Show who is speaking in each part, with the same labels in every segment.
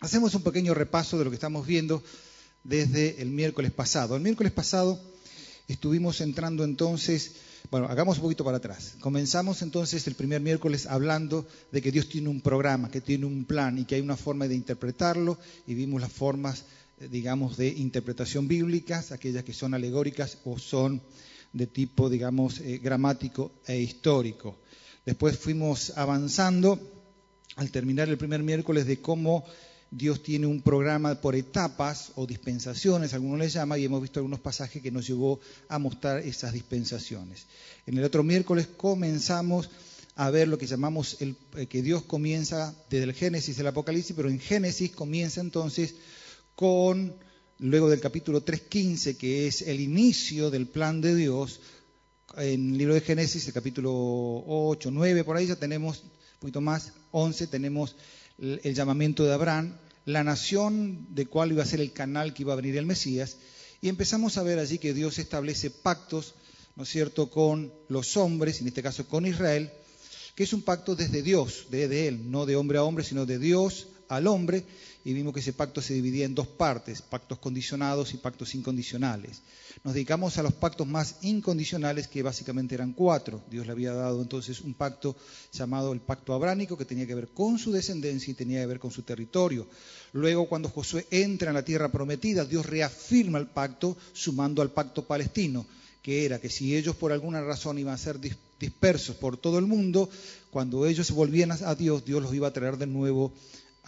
Speaker 1: Hacemos un pequeño repaso de lo que estamos viendo desde el miércoles pasado. El miércoles pasado estuvimos entrando entonces, bueno, hagamos un poquito para atrás. Comenzamos entonces el primer miércoles hablando de que Dios tiene un programa, que tiene un plan y que hay una forma de interpretarlo y vimos las formas, eh, digamos, de interpretación bíblicas, aquellas que son alegóricas o son de tipo, digamos, eh, gramático e histórico. Después fuimos avanzando al terminar el primer miércoles de cómo Dios tiene un programa por etapas o dispensaciones, algunos les llama, y hemos visto algunos pasajes que nos llevó a mostrar esas dispensaciones. En el otro miércoles comenzamos a ver lo que llamamos el, eh, que Dios comienza desde el Génesis del Apocalipsis, pero en Génesis comienza entonces con, luego del capítulo 3.15, que es el inicio del plan de Dios, en el libro de Génesis, el capítulo 8, 9, por ahí ya tenemos un poquito más, 11, tenemos el llamamiento de Abraham, la nación de cuál iba a ser el canal que iba a venir el Mesías, y empezamos a ver allí que Dios establece pactos, ¿no es cierto?, con los hombres, en este caso con Israel, que es un pacto desde Dios, de, Él, no de hombre a hombre, sino de Dios al hombre, y vimos que ese pacto se dividía en dos partes, pactos condicionados y pactos incondicionales. Nos dedicamos a los pactos más incondicionales, que básicamente eran cuatro. Dios le había dado entonces un pacto llamado el pacto abránico, que tenía que ver con su descendencia y tenía que ver con su territorio. Luego, cuando Josué entra en la tierra prometida, Dios reafirma el pacto sumando al pacto palestino, que era que si ellos por alguna razón iban a ser dispersos por todo el mundo, cuando ellos volvían a Dios, Dios los iba a traer de nuevo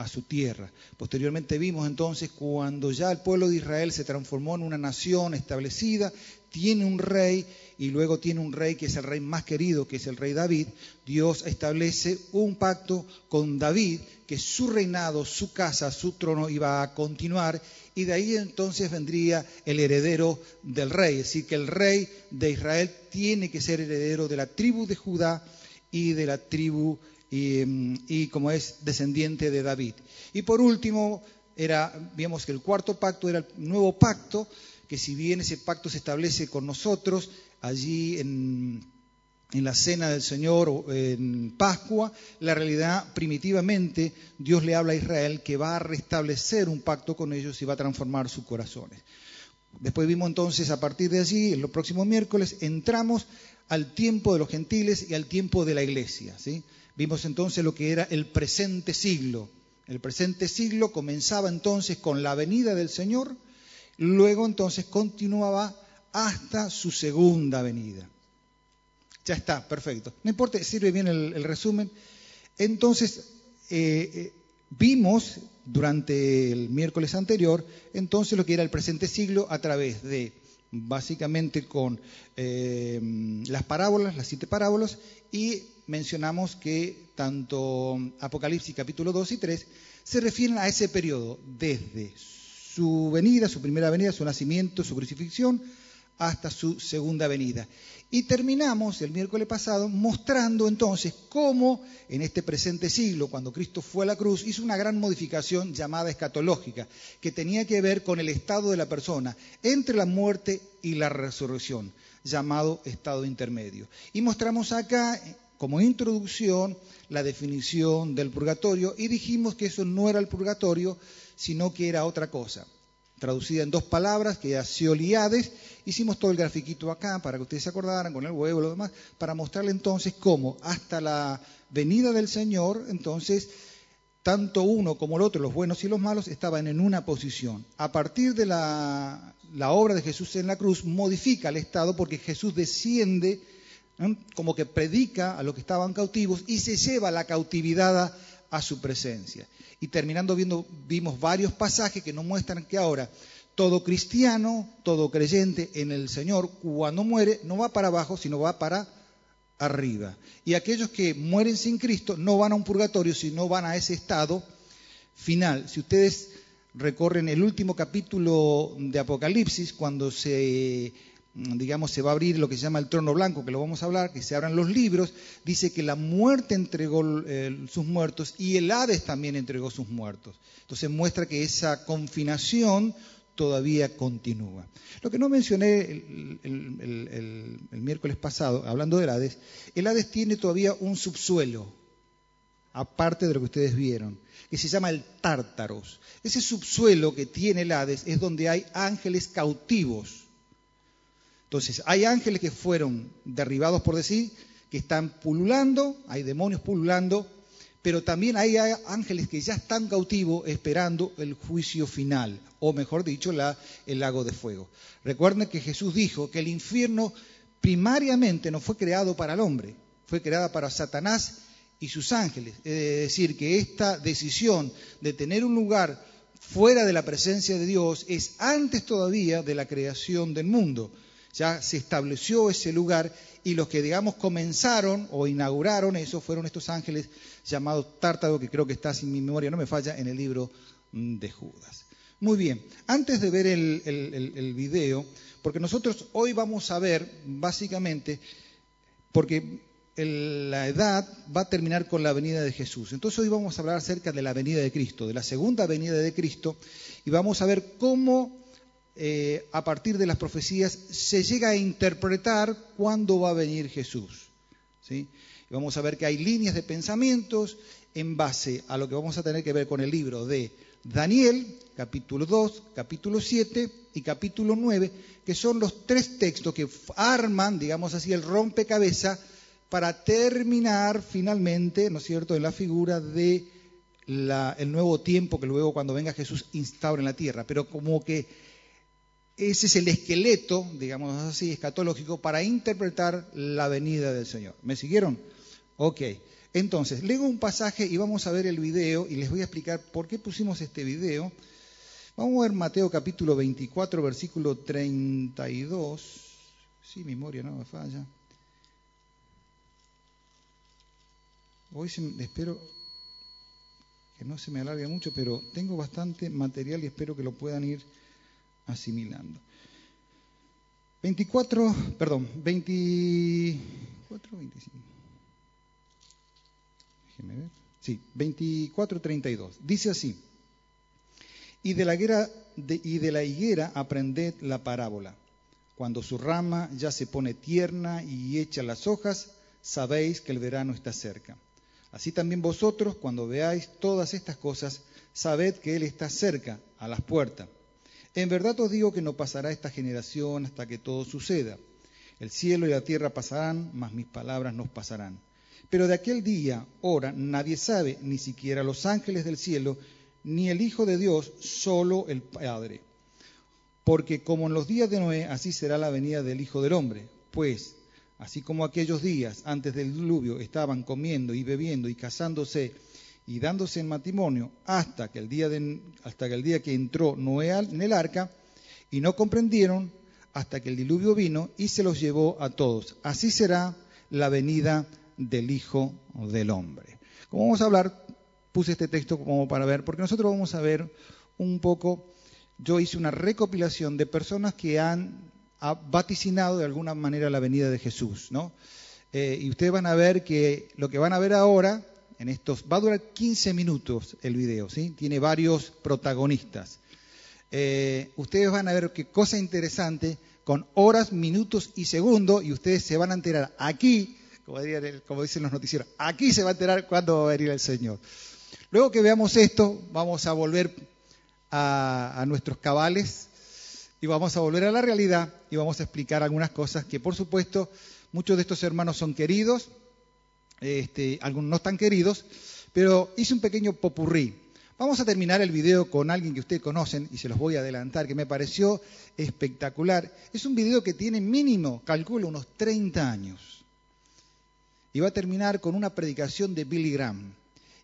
Speaker 1: a su tierra. Posteriormente vimos entonces cuando ya el pueblo de Israel se transformó en una nación establecida, tiene un rey y luego tiene un rey que es el rey más querido, que es el rey David, Dios establece un pacto con David, que su reinado, su casa, su trono iba a continuar y de ahí entonces vendría el heredero del rey, es decir, que el rey de Israel tiene que ser heredero de la tribu de Judá y de la tribu y, como es descendiente de David. Y por último, era, vimos que el cuarto pacto era el nuevo pacto, que si bien ese pacto se establece con nosotros allí en, en la cena del Señor o en Pascua, la realidad primitivamente Dios le habla a Israel que va a restablecer un pacto con ellos y va a transformar sus corazones. Después vimos entonces a partir de allí, en los próximos miércoles, entramos al tiempo de los gentiles y al tiempo de la iglesia. ¿sí? Vimos entonces lo que era el presente siglo. El presente siglo comenzaba entonces con la venida del Señor, luego entonces continuaba hasta su segunda venida. Ya está, perfecto. No importa, sirve bien el, resumen. Entonces, eh, eh, vimos durante el miércoles anterior, entonces lo que era el presente siglo a través de, básicamente con eh, las parábolas, las siete parábolas, y mencionamos que tanto Apocalipsis capítulo 2 y 3 se refieren a ese periodo, desde su venida, su primera venida, su nacimiento, su crucifixión, hasta su segunda venida. Y terminamos el miércoles pasado mostrando entonces cómo en este presente siglo, cuando Cristo fue a la cruz, hizo una gran modificación llamada escatológica, que tenía que ver con el estado de la persona entre la muerte y la resurrección, llamado estado intermedio. Y mostramos acá como introducción la definición del purgatorio y dijimos que eso no era el purgatorio, sino que era otra cosa. Traducida en dos palabras, que era Sioliades, hicimos todo el grafiquito acá para que ustedes se acordaran con el huevo y lo demás, para mostrarle entonces cómo hasta la venida del Señor, entonces, tanto uno como el otro, los buenos y los malos, estaban en una posición. A partir de la, la obra de Jesús en la cruz, modifica el estado porque Jesús desciende como que predica a los que estaban cautivos y se lleva la cautividad a, su presencia. Y terminando viendo, vimos varios pasajes que nos muestran que ahora todo cristiano, todo creyente en el Señor, cuando muere, no va para abajo, sino va para arriba. Y aquellos que mueren sin Cristo no van a un purgatorio, sino van a ese estado final. Si ustedes recorren el último capítulo de Apocalipsis, cuando se digamos, se va a abrir lo que se llama el trono blanco, que lo vamos a hablar, que se abran los libros, dice que la muerte entregó sus muertos y el Hades también entregó sus muertos. Entonces muestra que esa confinación todavía continúa. Lo que no mencioné el, miércoles pasado, hablando del Hades, el Hades tiene todavía un subsuelo. aparte de lo que ustedes vieron, que se llama el Tártaros. Ese subsuelo que tiene el Hades es donde hay ángeles cautivos. Entonces, hay ángeles que fueron derribados por decir, que están pululando, hay demonios pululando, pero también hay ángeles que ya están cautivos esperando el juicio final, o mejor dicho, la, el lago de fuego. Recuerden que Jesús dijo que el infierno primariamente no fue creado para el hombre, fue creado para Satanás y sus ángeles. Es decir, que esta decisión de tener un lugar fuera de la presencia de Dios es antes todavía de la creación del mundo. Ya se estableció ese lugar y los que, digamos, comenzaron o inauguraron eso fueron estos ángeles llamados Tártaro, que creo que está, sin mi memoria no me falla, en el libro mm, de Judas. Muy bien, antes de ver el, el video, porque nosotros hoy vamos a ver, básicamente, porque la edad va a terminar con la venida de Jesús. Entonces hoy vamos a hablar acerca de la venida de Cristo, de la segunda venida de Cristo, y vamos a ver cómo eh, a partir de las profecías se llega a interpretar cuándo va a venir Jesús. ¿sí? Vamos a ver que hay líneas de pensamientos en base a lo que vamos a tener que ver con el libro de Daniel, capítulo 2, capítulo 7 y capítulo 9, que son los tres textos que arman, digamos así, el rompecabezas para terminar finalmente, ¿no es cierto?, en la figura de el nuevo tiempo que luego cuando venga Jesús instaura en la tierra. Pero como que ese es el esqueleto, digamos así, escatológico, para interpretar la venida del Señor. ¿Me siguieron? Ok. Entonces, leo un pasaje y vamos a ver el video y les voy a explicar por qué pusimos este video. Vamos a ver Mateo capítulo 24, versículo 32. Sí, memoria no me falla. Hoy espero que no se me alargue mucho, pero tengo bastante material y espero que lo puedan ir asimilando. 24, perdón, 24, 25. Déjenme ver. Sí, 24, 32. Dice así. Y de la higuera, y de la higuera aprended la parábola. Cuando su rama ya se pone tierna y echa las hojas, sabéis que el verano está cerca. Así también vosotros, cuando veáis todas estas cosas, sabed que Él está cerca, a las puertas. En verdad os digo que no pasará esta generación hasta que todo suceda. El cielo y la tierra pasarán, mas mis palabras no pasarán. Pero de aquel día, hora, nadie sabe, ni siquiera los ángeles del cielo, ni el Hijo de Dios, solo el Padre. Porque como en los días de Noé, así será la venida del Hijo del Hombre. Pues Así como aquellos días antes del diluvio estaban comiendo y bebiendo y casándose y dándose en matrimonio hasta que el día, hasta que, el día que entró Noé en el arca y no comprendieron hasta que el diluvio vino y se los llevó a todos. Así será la venida del Hijo del Hombre. Como vamos a hablar, puse este texto como para ver, porque nosotros vamos a ver un poco, yo hice una recopilación de personas que han ha vaticinado de alguna manera la venida de Jesús, ¿no? Eh, y ustedes van a ver que lo que van a ver ahora, en estos, va a durar 15 minutos el video, ¿sí? Tiene varios protagonistas. Eh, ustedes van a ver qué cosa interesante, con horas, minutos y segundos, y ustedes se van a enterar aquí, como, dicen los noticieros, aquí se va a enterar cuándo va a venir el Señor. Luego que veamos esto, vamos a volver a nuestros cabales, y vamos a volver a la realidad y vamos a explicar algunas cosas que, por supuesto, muchos de estos hermanos son queridos, este, algunos no están queridos, pero hice un pequeño popurrí. Vamos a terminar el video con alguien que ustedes conocen y se los voy a adelantar, que me pareció espectacular. Es un video que tiene mínimo, calculo, unos 30 años. Y va a terminar con una predicación de Billy Graham.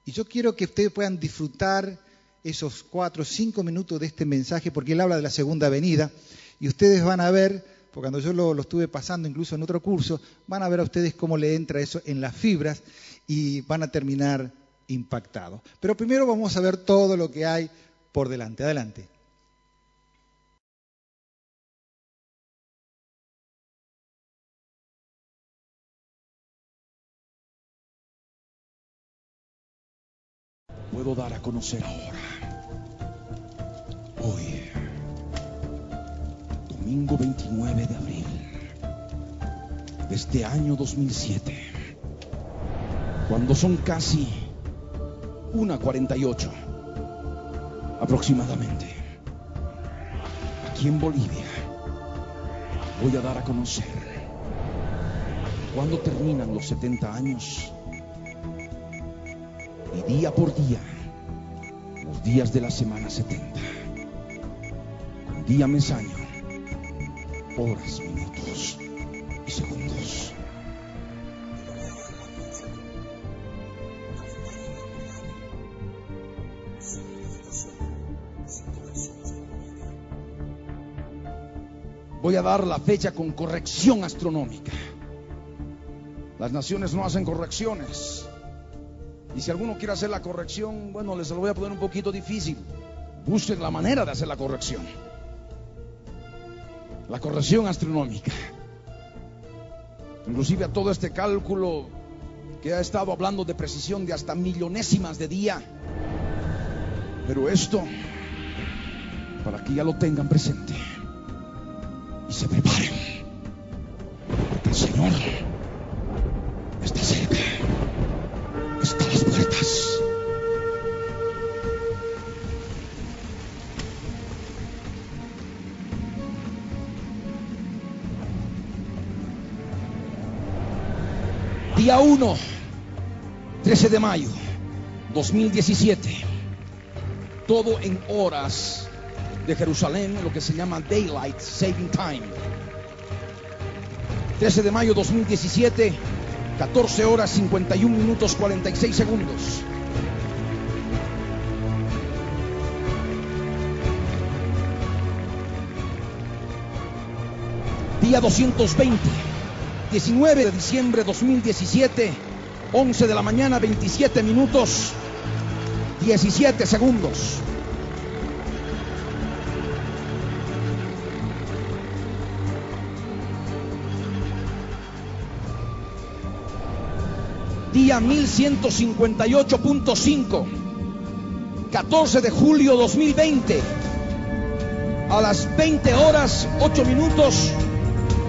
Speaker 1: Y yo quiero que ustedes puedan disfrutar esos cuatro o cinco minutos de este mensaje, porque él habla de la segunda venida, y ustedes van a ver, porque cuando yo lo, estuve pasando incluso en otro curso, van a ver a ustedes cómo le entra eso en las fibras y van a terminar impactados. Pero primero vamos a ver todo lo que hay por delante. Adelante.
Speaker 2: puedo dar a conocer ahora. Hoy, domingo 29 de abril de este año 2007, cuando son casi 1.48 aproximadamente. Aquí en Bolivia voy a dar a conocer cuando terminan los 70 años y día por día los días de la semana 70. Día, mes, año, horas, minutos y segundos. Voy a dar la fecha con corrección astronómica. Las naciones no hacen correcciones. Y si alguno quiere hacer la corrección, bueno, les lo voy a poner un poquito difícil. Busquen la manera de hacer la corrección. La corrección astronómica. Inclusive a todo este cálculo que ha estado hablando de precisión de hasta millonésimas de día. Pero esto, para que ya lo tengan presente y se preparen, Día 1, 13 de mayo 2017. Todo en horas de Jerusalén, lo que se llama Daylight Saving Time. 13 de mayo 2017, 14 horas 51 minutos 46 segundos. Día 220, 19 de diciembre 2017, 11 de la mañana 27 minutos 17 segundos. Día 1158.5, 14 de julio 2020, a las 20 horas 8 minutos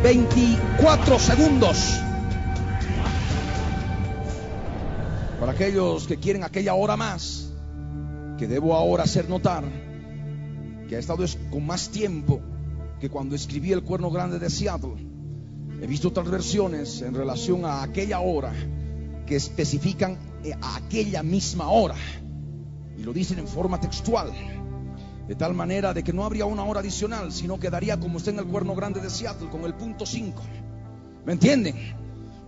Speaker 2: 24 segundos. Para aquellos que quieren aquella hora más, que debo ahora hacer notar que ha estado es- con más tiempo que cuando escribí el cuerno grande de Seattle. He visto otras versiones en relación a aquella hora que especifican eh, a aquella misma hora y lo dicen en forma textual. De tal manera de que no habría una hora adicional, sino quedaría como está en el cuerno grande de Seattle, con el punto 5. ¿Me entienden?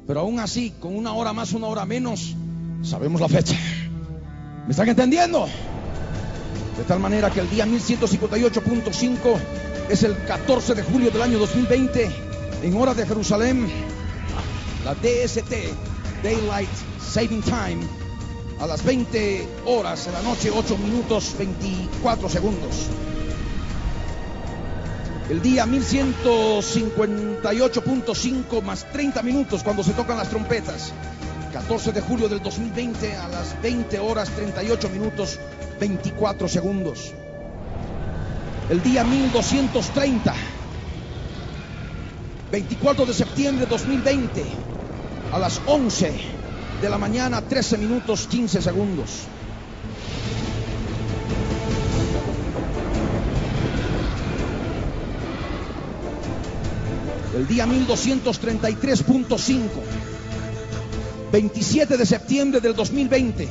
Speaker 2: Pero aún así, con una hora más, una hora menos, sabemos la fecha. ¿Me están entendiendo? De tal manera que el día 1158.5 es el 14 de julio del año 2020, en hora de Jerusalén, la DST, Daylight Saving Time, a las 20 horas de la noche, 8 minutos 24 segundos. El día 1158.5 más 30 minutos cuando se tocan las trompetas. 14 de julio del 2020 a las 20 horas 38 minutos 24 segundos. El día 1230. 24 de septiembre de 2020 a las 11 de la mañana 13 minutos 15 segundos. El día 1233.5, 27 de septiembre del 2020,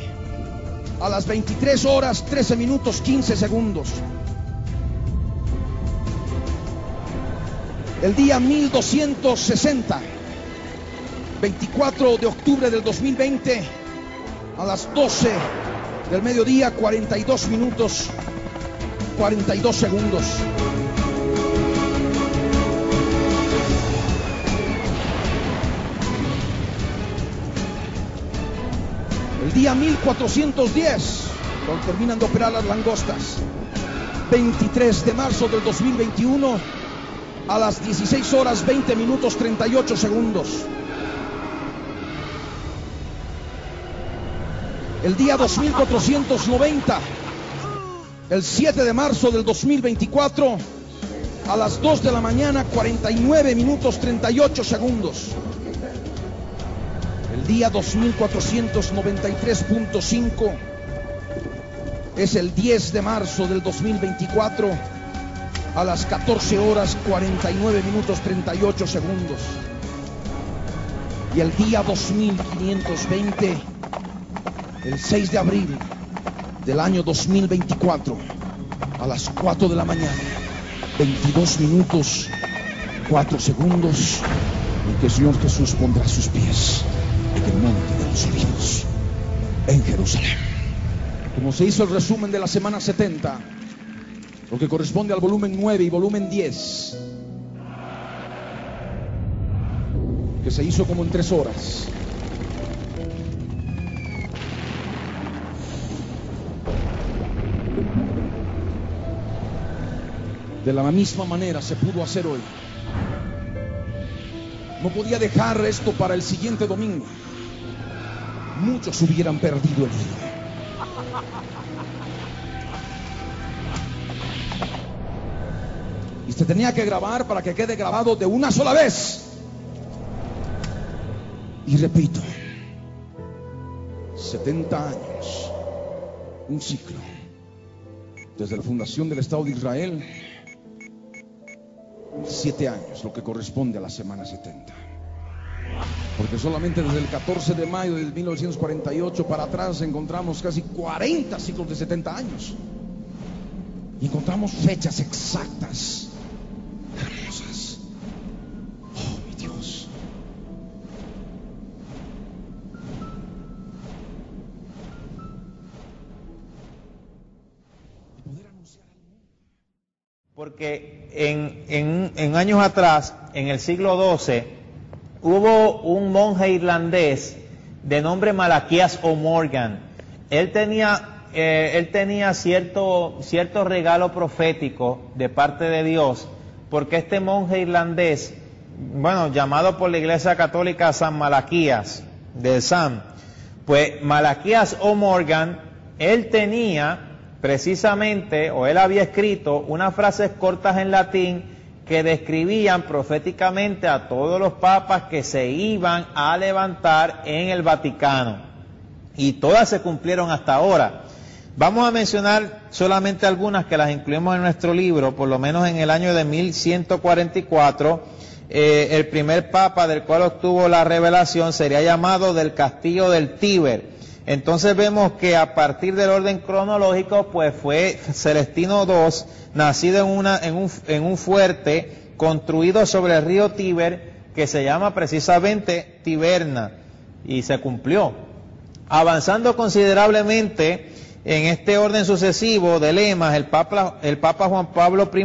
Speaker 2: a las 23 horas 13 minutos 15 segundos. El día 1260, 24 de octubre del 2020, a las 12 del mediodía 42 minutos 42 segundos. El día 1410, cuando terminan de operar las langostas. 23 de marzo del 2021 a las 16 horas 20 minutos 38 segundos. El día 2490, el 7 de marzo del 2024 a las 2 de la mañana 49 minutos 38 segundos. El día 2493.5, Es el 10 de marzo del 2024 a las 14 horas 49 minutos 38 segundos. Y el día 2520, el 6 de abril del año 2024, a las 4 de la mañana, 22 minutos 4 segundos, en que el Señor Jesús pondrá sus pies en el monte de los olivos, en Jerusalén. Como se hizo el resumen de la semana 70, lo que corresponde al volumen 9 y volumen 10, que se hizo como en tres horas. De la misma manera se pudo hacer hoy. No podía dejar esto para el siguiente domingo. Muchos hubieran perdido el hilo. Y se tenía que grabar para que quede grabado de una sola vez. Y repito, 70 años, un ciclo, desde la fundación del Estado de Israel, 7 años, lo que corresponde a la semana 70. Porque solamente desde el 14 de mayo de 1948 para atrás encontramos casi 40 ciclos de 70 años. Y encontramos fechas exactas,
Speaker 3: Porque en, en- en años atrás, en el siglo XII, hubo un monje irlandés de nombre Malaquías O'Morgan. Él tenía, eh, él tenía cierto, cierto regalo profético de parte de Dios, porque este monje irlandés, bueno, llamado por la Iglesia Católica San Malaquías, de San, pues Malaquías O'Morgan, él tenía precisamente, o él había escrito unas frases cortas en latín que describían proféticamente a todos los papas que se iban a levantar en el Vaticano. Y todas se cumplieron hasta ahora. Vamos a mencionar solamente algunas que las incluimos en nuestro libro, por lo menos en el año de 1144. eh, el primer papa del cual obtuvo la revelación sería llamado del castillo del Tíber. Entonces vemos que a partir del orden cronológico, pues fue Celestino II, nacido en, una, en, un, fuerte construido sobre el río Tíber, que se llama precisamente Tiberna, y se cumplió. Avanzando considerablemente en este orden sucesivo de lemas, el Papa Juan Pablo I,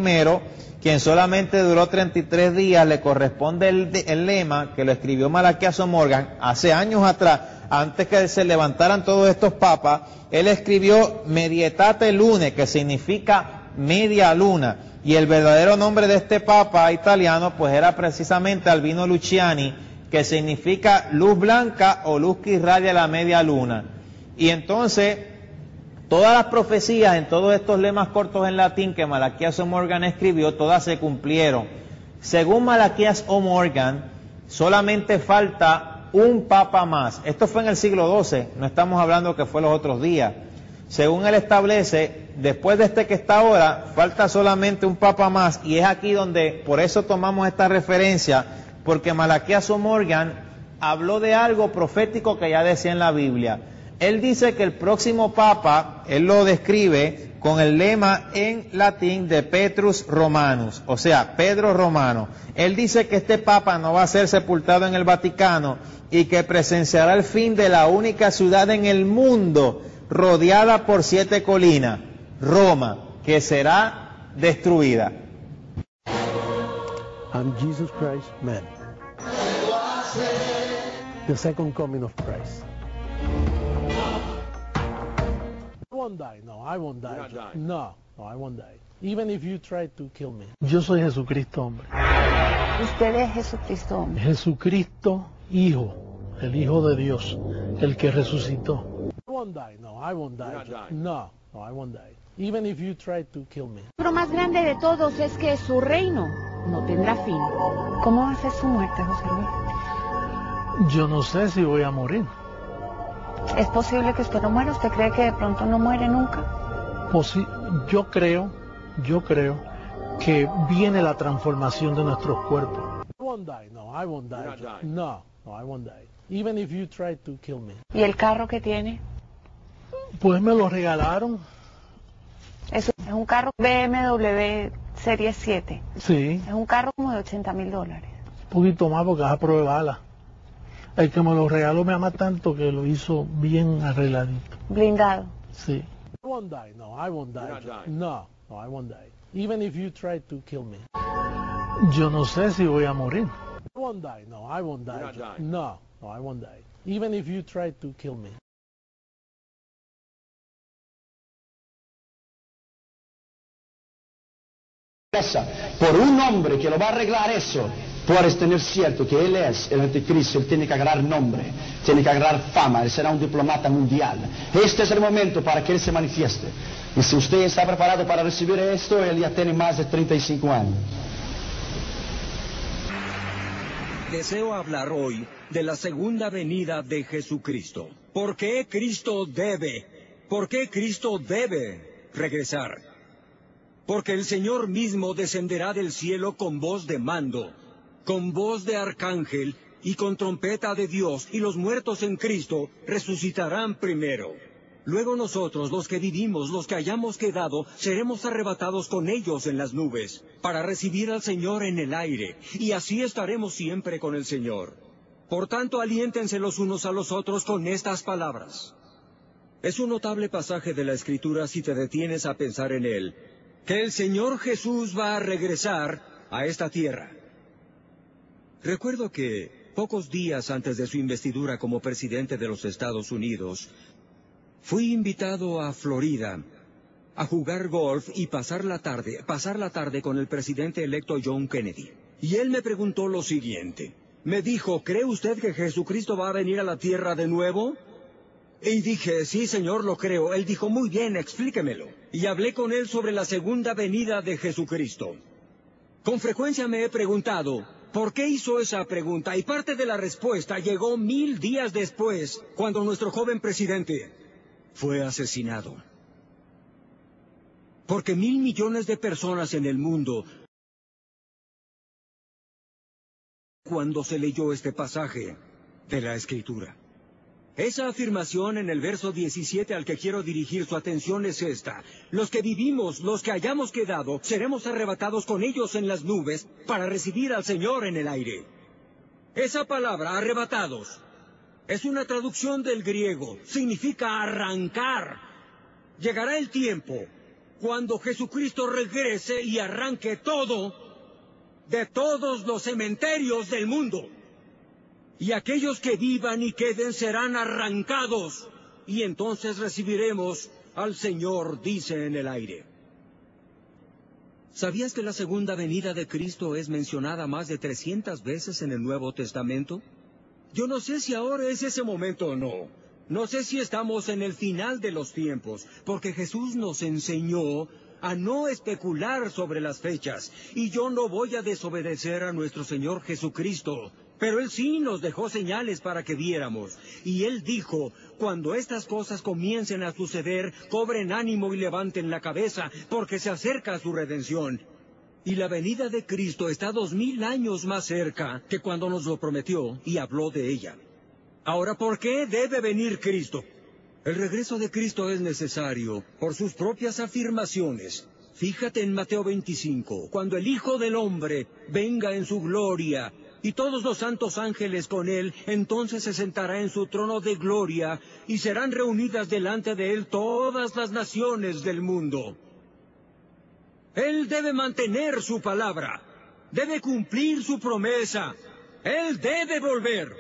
Speaker 3: quien solamente duró 33 días, le corresponde el, el lema que lo escribió Malaquías Morgan hace años atrás, antes que se levantaran todos estos papas, él escribió Medietate Lune, que significa media luna. Y el verdadero nombre de este papa italiano, pues era precisamente Albino Luciani, que significa luz blanca o luz que irradia la media luna. Y entonces, todas las profecías en todos estos lemas cortos en latín que Malaquías O'Morgan escribió, todas se cumplieron. Según Malaquías O'Morgan, solamente falta un papa más. Esto fue en el siglo XII, no estamos hablando que fue los otros días. Según él establece, después de este que está ahora, falta solamente un papa más, y es aquí donde, por eso tomamos esta referencia, porque Malaquías O'Morgan habló de algo profético que ya decía en la Biblia. Él dice que el próximo papa, él lo describe con el lema en latín de Petrus Romanus, o sea, Pedro Romano. Él dice que este papa no va a ser sepultado en el Vaticano y que presenciará el fin de la única ciudad en el mundo rodeada por siete colinas, Roma, que será destruida.
Speaker 4: I'm Jesus Christ, Christ. I won't die. No, I won't die. No, no, I won't die. Even if you try to kill me. Yo soy Jesucristo, hombre.
Speaker 5: Usted es Jesucristo. hombre.
Speaker 4: Jesucristo, Hijo, el Hijo de Dios, el que resucitó. I won't die. No, I won't die. No, no, I won't die. Even if you try to kill me.
Speaker 5: Lo más grande de todos es que su reino no tendrá fin. ¿Cómo va a ser su muerte, José Luis?
Speaker 4: Yo no sé si voy a morir.
Speaker 5: ¿Es posible que usted no muera? ¿Usted cree que de pronto no muere nunca?
Speaker 4: posi- yo creo, yo creo que viene la transformación de nuestros cuerpos. I won't die. No, I won't die. No, no, I won't die. Even if you try to kill me.
Speaker 5: ¿Y el carro que tiene?
Speaker 4: Pues me lo regalaron.
Speaker 5: Es, un carro BMW Serie 7.
Speaker 4: Sí,
Speaker 5: Es un carro como de 80 mil dólares.
Speaker 4: un poquito más porque es a prueba de bala. El que me lo regaló me ama tanto que lo hizo bien arregladito.
Speaker 5: Blindado.
Speaker 4: Sí. I won't die. No, I won't die. No, no, I won't die. Even if you try to kill me. Yo no sé si voy a morir. I won't die. No, I won't die. No, no, I won't die. Even if you try to kill me.
Speaker 6: Por un hombre que lo va a arreglar eso, puedes tener cierto que Él es el anticristo, Él tiene que agarrar nombre, tiene que agarrar fama, Él será un diplomata mundial. Este es el momento para que Él se manifieste. Y si usted está preparado para recibir esto, Él ya tiene más de 35 años.
Speaker 7: Deseo hablar hoy de la segunda venida de Jesucristo. ¿Por qué Cristo debe? ¿Por qué Cristo debe regresar? Porque el Señor mismo descenderá del cielo con voz de mando, con voz de arcángel y con trompeta de Dios, y los muertos en Cristo resucitarán primero. Luego nosotros, los que vivimos, los que hayamos quedado, seremos arrebatados con ellos en las nubes, para recibir al Señor en el aire, y así estaremos siempre con el Señor. Por tanto, aliéntense los unos a los otros con estas palabras. Es un notable pasaje de la Escritura si te detienes a pensar en él, que el Señor Jesús va a regresar a esta tierra. Recuerdo que, pocos días antes de su investidura como presidente de los Estados Unidos, fui invitado a Florida a jugar golf y pasar la tarde, pasar la tarde con el presidente electo John Kennedy. Y él me preguntó lo siguiente. Me dijo, ¿cree usted que Jesucristo va a venir a la tierra de nuevo? Y dije, sí, señor, lo creo. Él dijo, muy bien, explíquemelo. Y hablé con él sobre la segunda venida de Jesucristo. Con frecuencia me he preguntado, ¿por qué hizo esa pregunta? Y parte de la respuesta llegó mil días después, cuando nuestro joven presidente fue asesinado. Porque mil millones de personas en el mundo, cuando se leyó este pasaje de la Escritura. Esa afirmación en el verso 17 al que quiero dirigir su atención es esta. Los que vivimos, los que hayamos quedado, seremos arrebatados con ellos en las nubes para recibir al Señor en el aire. Esa palabra, arrebatados, es una traducción del griego. Significa arrancar. Llegará el tiempo cuando Jesucristo regrese y arranque todo de todos los cementerios del mundo y aquellos que vivan y queden serán arrancados, y entonces recibiremos al Señor, dice en el aire. ¿Sabías que la segunda venida de Cristo es mencionada más de 300 veces en el Nuevo Testamento? Yo no sé si ahora es ese momento o no. No sé si estamos en el final de los tiempos, porque Jesús nos enseñó a no especular sobre las fechas, y yo no voy a desobedecer a nuestro Señor Jesucristo, pero Él sí nos dejó señales para que viéramos. Y Él dijo, cuando estas cosas comiencen a suceder, cobren ánimo y levanten la cabeza, porque se acerca su redención. Y la venida de Cristo está dos mil años más cerca que cuando nos lo prometió y habló de ella. Ahora, ¿por qué debe venir Cristo? El regreso de Cristo es necesario por sus propias afirmaciones. Fíjate en Mateo 25, cuando el Hijo del Hombre venga en su gloria y todos los santos ángeles con él, entonces se sentará en su trono de gloria y serán reunidas delante de él todas las naciones del mundo. Él debe mantener su palabra, debe cumplir su promesa, él debe volver.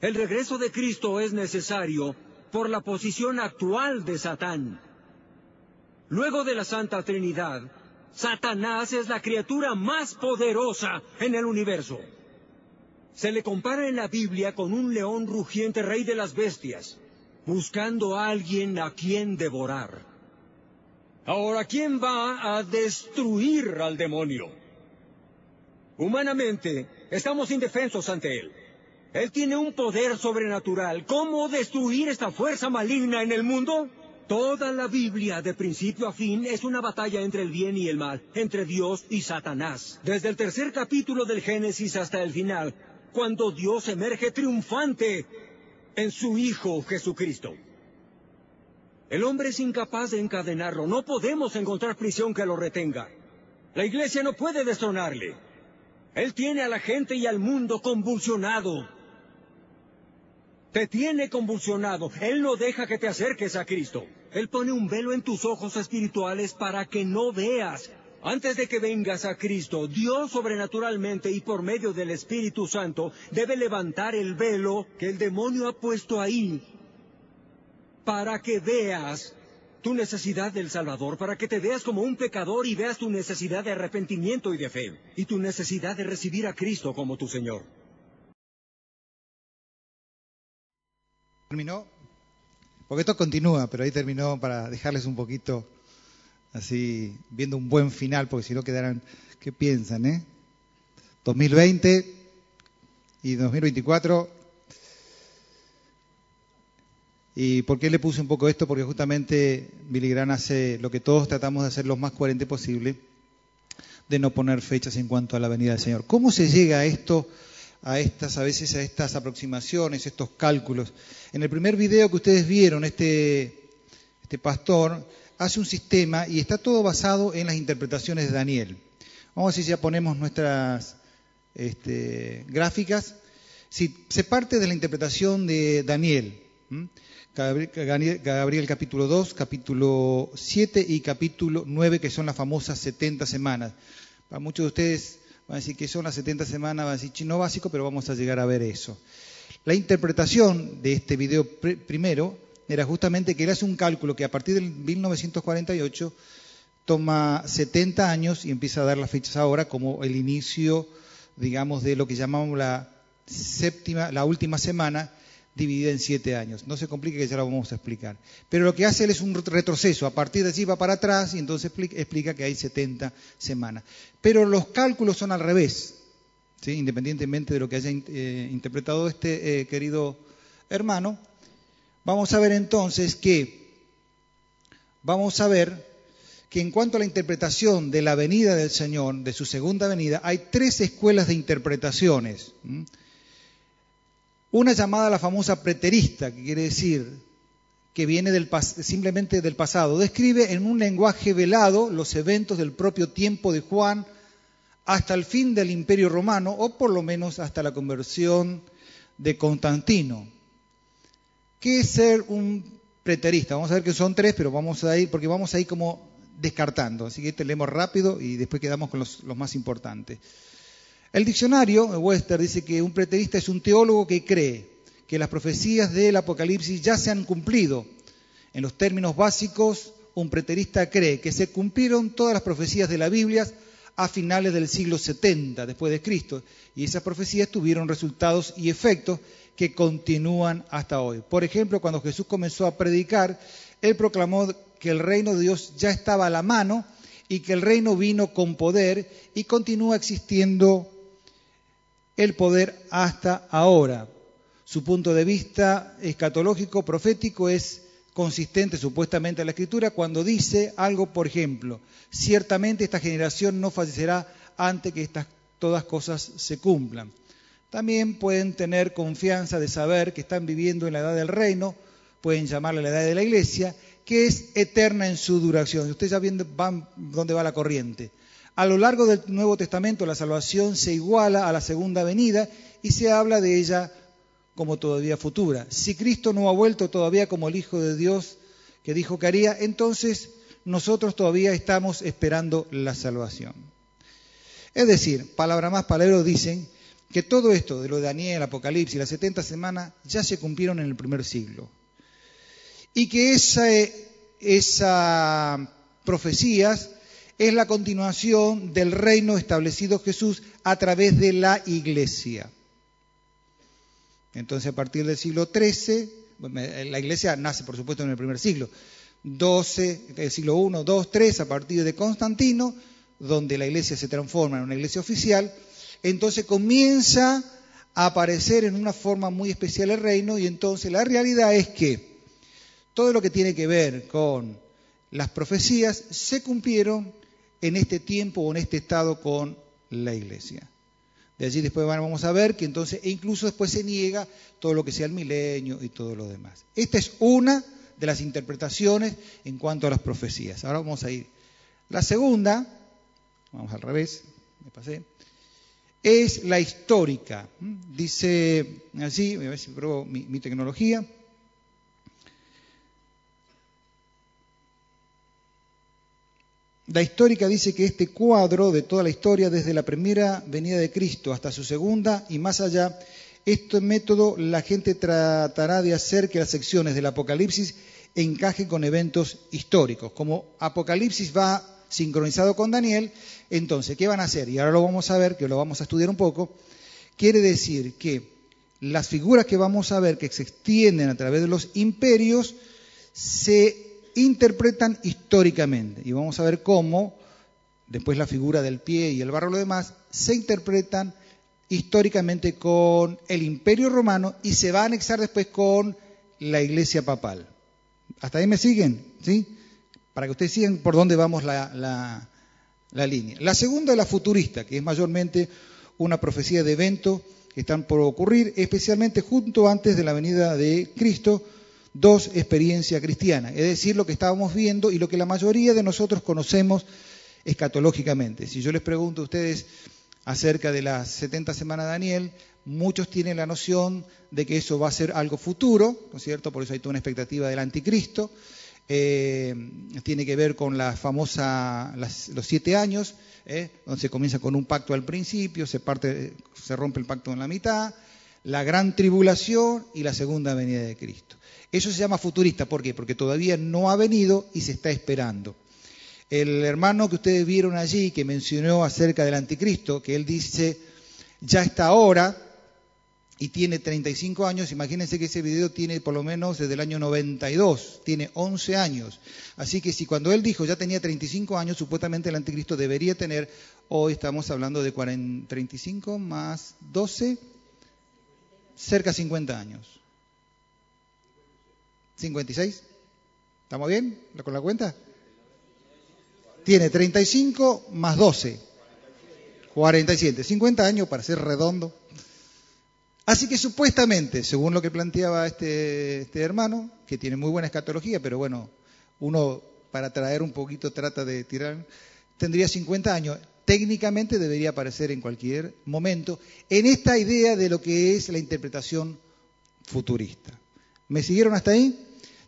Speaker 7: El regreso de Cristo es necesario por la posición actual de Satán. Luego de la Santa Trinidad, Satanás es la criatura más poderosa en el universo. Se le compara en la Biblia con un león rugiente rey de las bestias, buscando a alguien a quien devorar. Ahora, ¿quién va a destruir al demonio? Humanamente, estamos indefensos ante él. Él tiene un poder sobrenatural. ¿Cómo destruir esta fuerza maligna en el mundo? Toda la Biblia, de principio a fin, es una batalla entre el bien y el mal, entre Dios y Satanás. Desde el tercer capítulo del Génesis hasta el final, cuando Dios emerge triunfante en su Hijo Jesucristo. El hombre es incapaz de encadenarlo. No podemos encontrar prisión que lo retenga. La iglesia no puede destronarle. Él tiene a la gente y al mundo convulsionado. Te tiene convulsionado. Él no deja que te acerques a Cristo. Él pone un velo en tus ojos espirituales para que no veas. Antes de que vengas a Cristo, Dios sobrenaturalmente y por medio del Espíritu Santo debe levantar el velo que el demonio ha puesto ahí para que veas tu necesidad del Salvador, para que te veas como un pecador y veas tu necesidad de arrepentimiento y de fe, y tu necesidad de recibir a Cristo como tu Señor.
Speaker 1: Terminó, porque esto continúa, pero ahí terminó para dejarles un poquito así, viendo un buen final, porque si no quedarán, ¿qué piensan, eh? 2020 y 2024 ¿Y por qué le puse un poco esto? Porque justamente Billy hace lo que todos tratamos de hacer lo más coherente posible, de no poner fechas en cuanto a la venida del Señor. ¿Cómo se llega a esto, a estas, a veces a estas aproximaciones, estos cálculos? En el primer video que ustedes vieron, este, este pastor hace un sistema y está todo basado en las interpretaciones de Daniel. Vamos a ver si ya ponemos nuestras este, gráficas. Si se parte de la interpretación de Daniel. Gabriel capítulo 2, capítulo 7 y capítulo 9, que son las famosas 70 semanas. Para muchos de ustedes van a decir que son las 70 semanas, van a decir chino básico, pero vamos a llegar a ver eso. La interpretación de este video primero era justamente que él hace un cálculo que a partir del 1948 toma 70 años y empieza a dar las fechas ahora como el inicio, digamos, de lo que llamamos la séptima, la última semana, dividida en siete años. No se complique que ya lo vamos a explicar. Pero lo que hace él es un retroceso. A partir de allí va para atrás y entonces explica que hay 70 semanas. Pero los cálculos son al revés. Independientemente de lo que haya eh, interpretado este eh, querido hermano, vamos a ver entonces que vamos a ver que en cuanto a la interpretación de la venida del Señor, de su segunda venida, hay tres escuelas de interpretaciones. Una llamada la famosa preterista, que quiere decir que viene simplemente del pasado. Describe en un lenguaje velado los eventos del propio tiempo de Juan hasta el fin del imperio romano o por lo menos hasta la conversión de Constantino. ¿Qué es ser un preterista? Vamos a ver que son tres, pero vamos a ir, porque vamos a ir como descartando. Así que te leemos rápido y después quedamos con los más importantes. El diccionario Webster dice que un preterista es un teólogo que cree que las profecías del Apocalipsis ya se han cumplido. En los términos básicos, un preterista cree que se cumplieron todas las profecías de la Biblia a finales del siglo 70 después de Cristo y esas profecías tuvieron resultados y efectos que continúan hasta hoy. Por ejemplo, cuando Jesús comenzó a predicar, él proclamó que el reino de Dios ya estaba a la mano y que el reino vino con poder y continúa existiendo el poder hasta ahora. Su punto de vista escatológico, profético, es consistente supuestamente a la escritura cuando dice algo, por ejemplo, ciertamente esta generación no fallecerá antes que estas todas cosas se cumplan. También pueden tener confianza de saber que están viviendo en la edad del reino, pueden llamarla la edad de la iglesia, que es eterna en su duración. Ustedes ya van dónde va la corriente. A lo largo del Nuevo Testamento la salvación se iguala a la segunda venida y se habla de ella como todavía futura. Si Cristo no ha vuelto todavía como el Hijo de Dios que dijo que haría, entonces nosotros todavía estamos esperando la salvación. Es decir, palabra más, palabra dicen que todo esto de lo de Daniel, Apocalipsis, las 70 semanas, ya se cumplieron en el primer siglo. Y que esa, esa profecías es la continuación del reino establecido Jesús a través de la iglesia. Entonces, a partir del siglo XIII, la iglesia nace, por supuesto, en el primer siglo, 12, el siglo I, II, III, a partir de Constantino, donde la iglesia se transforma en una iglesia oficial, entonces comienza a aparecer en una forma muy especial el reino y entonces la realidad es que todo lo que tiene que ver con las profecías se cumplieron en este tiempo o en este estado con la iglesia. De allí después vamos a ver que entonces, e incluso después se niega todo lo que sea el milenio y todo lo demás. Esta es una de las interpretaciones en cuanto a las profecías. Ahora vamos a ir. La segunda, vamos al revés, me pasé, es la histórica. Dice así, a ver si pruebo mi tecnología. La histórica dice que este cuadro de toda la historia, desde la primera venida de Cristo hasta su segunda y más allá, este método la gente tratará de hacer que las secciones del Apocalipsis encajen con eventos históricos. Como Apocalipsis va sincronizado con Daniel, entonces, ¿qué van a hacer? Y ahora lo vamos a ver, que lo vamos a estudiar un poco. Quiere decir que las figuras que vamos a ver que se extienden a través de los imperios se interpretan históricamente. Y vamos a ver cómo, después la figura del pie y el barro lo demás, se interpretan históricamente con el imperio romano y se va a anexar después con la iglesia papal. ¿Hasta ahí me siguen? ¿Sí? Para que ustedes sigan por dónde vamos la, la, la línea. La segunda es la futurista, que es mayormente una profecía de eventos que están por ocurrir, especialmente junto antes de la venida de Cristo, dos experiencias cristianas, es decir, lo que estábamos viendo y lo que la mayoría de nosotros conocemos escatológicamente. Si yo les pregunto a ustedes acerca de las 70 semanas de Daniel, muchos tienen la noción de que eso va a ser algo futuro, ¿no es cierto? Por eso hay toda una expectativa del anticristo. Eh, tiene que ver con la famosa los siete años, ¿eh? donde se comienza con un pacto al principio, se parte, se rompe el pacto en la mitad, la gran tribulación y la segunda venida de Cristo. Eso se llama futurista, ¿por qué? Porque todavía no ha venido y se está esperando. El hermano que ustedes vieron allí, que mencionó acerca del anticristo, que él dice, ya está ahora, y tiene 35 años, imagínense que ese video tiene por lo menos desde el año 92, tiene 11 años. Así que si cuando él dijo ya tenía 35 años, supuestamente el anticristo debería tener, hoy estamos hablando de 40, 35 más 12, cerca de 50 años. ¿56? ¿Estamos bien con la cuenta? Tiene 35 más 12. 47. 50 años para ser redondo. Así que supuestamente, según lo que planteaba este, este hermano, que tiene muy buena escatología, pero bueno, uno para traer un poquito trata de tirar, tendría 50 años. Técnicamente debería aparecer en cualquier momento en esta idea de lo que es la interpretación futurista. ¿Me siguieron hasta ahí?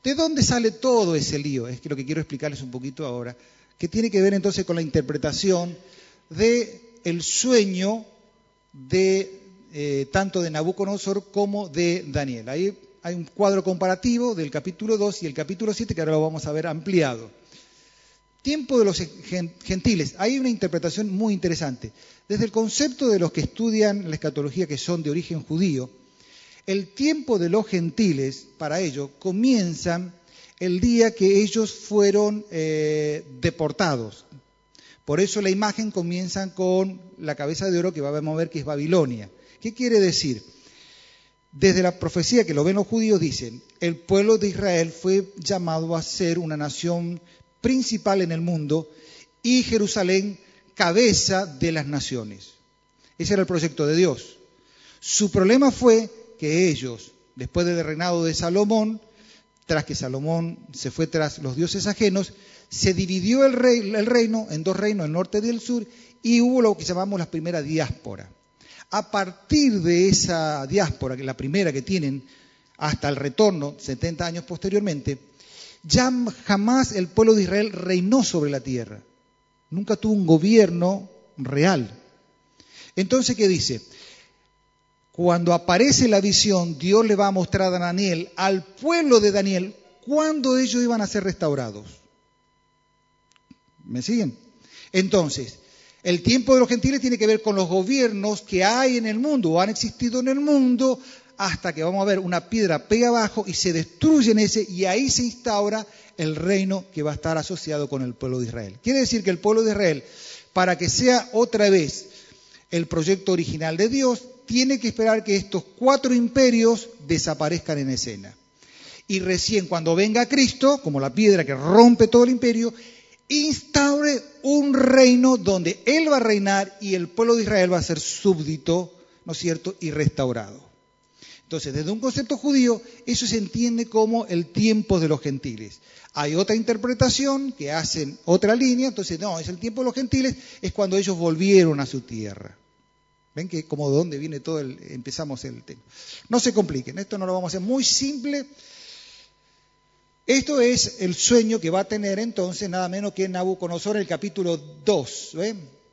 Speaker 1: ¿De dónde sale todo ese lío? Es que lo que quiero explicarles un poquito ahora, que tiene que ver entonces con la interpretación de el sueño de eh, tanto de Nabucodonosor como de Daniel. Ahí hay un cuadro comparativo del capítulo 2 y el capítulo 7 que ahora lo vamos a ver ampliado. Tiempo de los gentiles. Hay una interpretación muy interesante. Desde el concepto de los que estudian la escatología que son de origen judío, el tiempo de los gentiles para ellos comienza el día que ellos fueron eh, deportados. Por eso la imagen comienza con la cabeza de oro que va a mover que es Babilonia. ¿Qué quiere decir? Desde la profecía que lo ven los judíos dicen, el pueblo de Israel fue llamado a ser una nación principal en el mundo y Jerusalén cabeza de las naciones. Ese era el proyecto de Dios. Su problema fue que ellos, después del reinado de Salomón, tras que Salomón se fue tras los dioses ajenos, se dividió el, reino en dos reinos, el norte y el sur, y hubo lo que llamamos la primera diáspora. A partir de esa diáspora, que la primera que tienen, hasta el retorno, 70 años posteriormente, ya jamás el pueblo de Israel reinó sobre la tierra. Nunca tuvo un gobierno real. Entonces, ¿qué dice? Cuando aparece la visión, Dios le va a mostrar a Daniel, al pueblo de Daniel, cuándo ellos iban a ser restaurados. ¿Me siguen? Entonces, el tiempo de los gentiles tiene que ver con los gobiernos que hay en el mundo o han existido en el mundo hasta que vamos a ver una piedra pega abajo y se destruye en ese y ahí se instaura el reino que va a estar asociado con el pueblo de Israel. Quiere decir que el pueblo de Israel, para que sea otra vez el proyecto original de Dios, tiene que esperar que estos cuatro imperios desaparezcan en escena. Y recién cuando venga Cristo, como la piedra que rompe todo el imperio, instaure un reino donde Él va a reinar y el pueblo de Israel va a ser súbdito, ¿no es cierto?, y restaurado. Entonces, desde un concepto judío, eso se entiende como el tiempo de los gentiles. Hay otra interpretación que hacen otra línea, entonces no, es el tiempo de los gentiles, es cuando ellos volvieron a su tierra. ¿Ven que como de dónde viene todo el, empezamos el tema? No se compliquen, esto no lo vamos a hacer muy simple. Esto es el sueño que va a tener entonces nada menos que Nabucodonosor, el capítulo 2.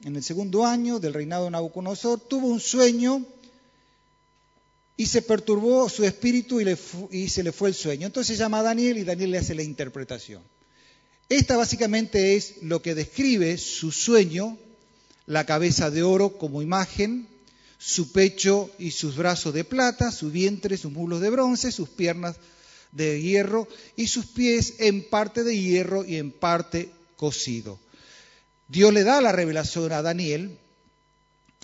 Speaker 1: En el segundo año del reinado de Nabucodonosor tuvo un sueño y se perturbó su espíritu y, y, se le fue el sueño. Entonces llama a Daniel y Daniel le hace la interpretación. Esta básicamente es lo que describe su sueño, la cabeza de oro como imagen, su pecho y sus brazos de plata, su vientre, sus muslos de bronce, sus piernas de hierro y sus pies en parte de hierro y en parte cocido. Dios le da la revelación a Daniel.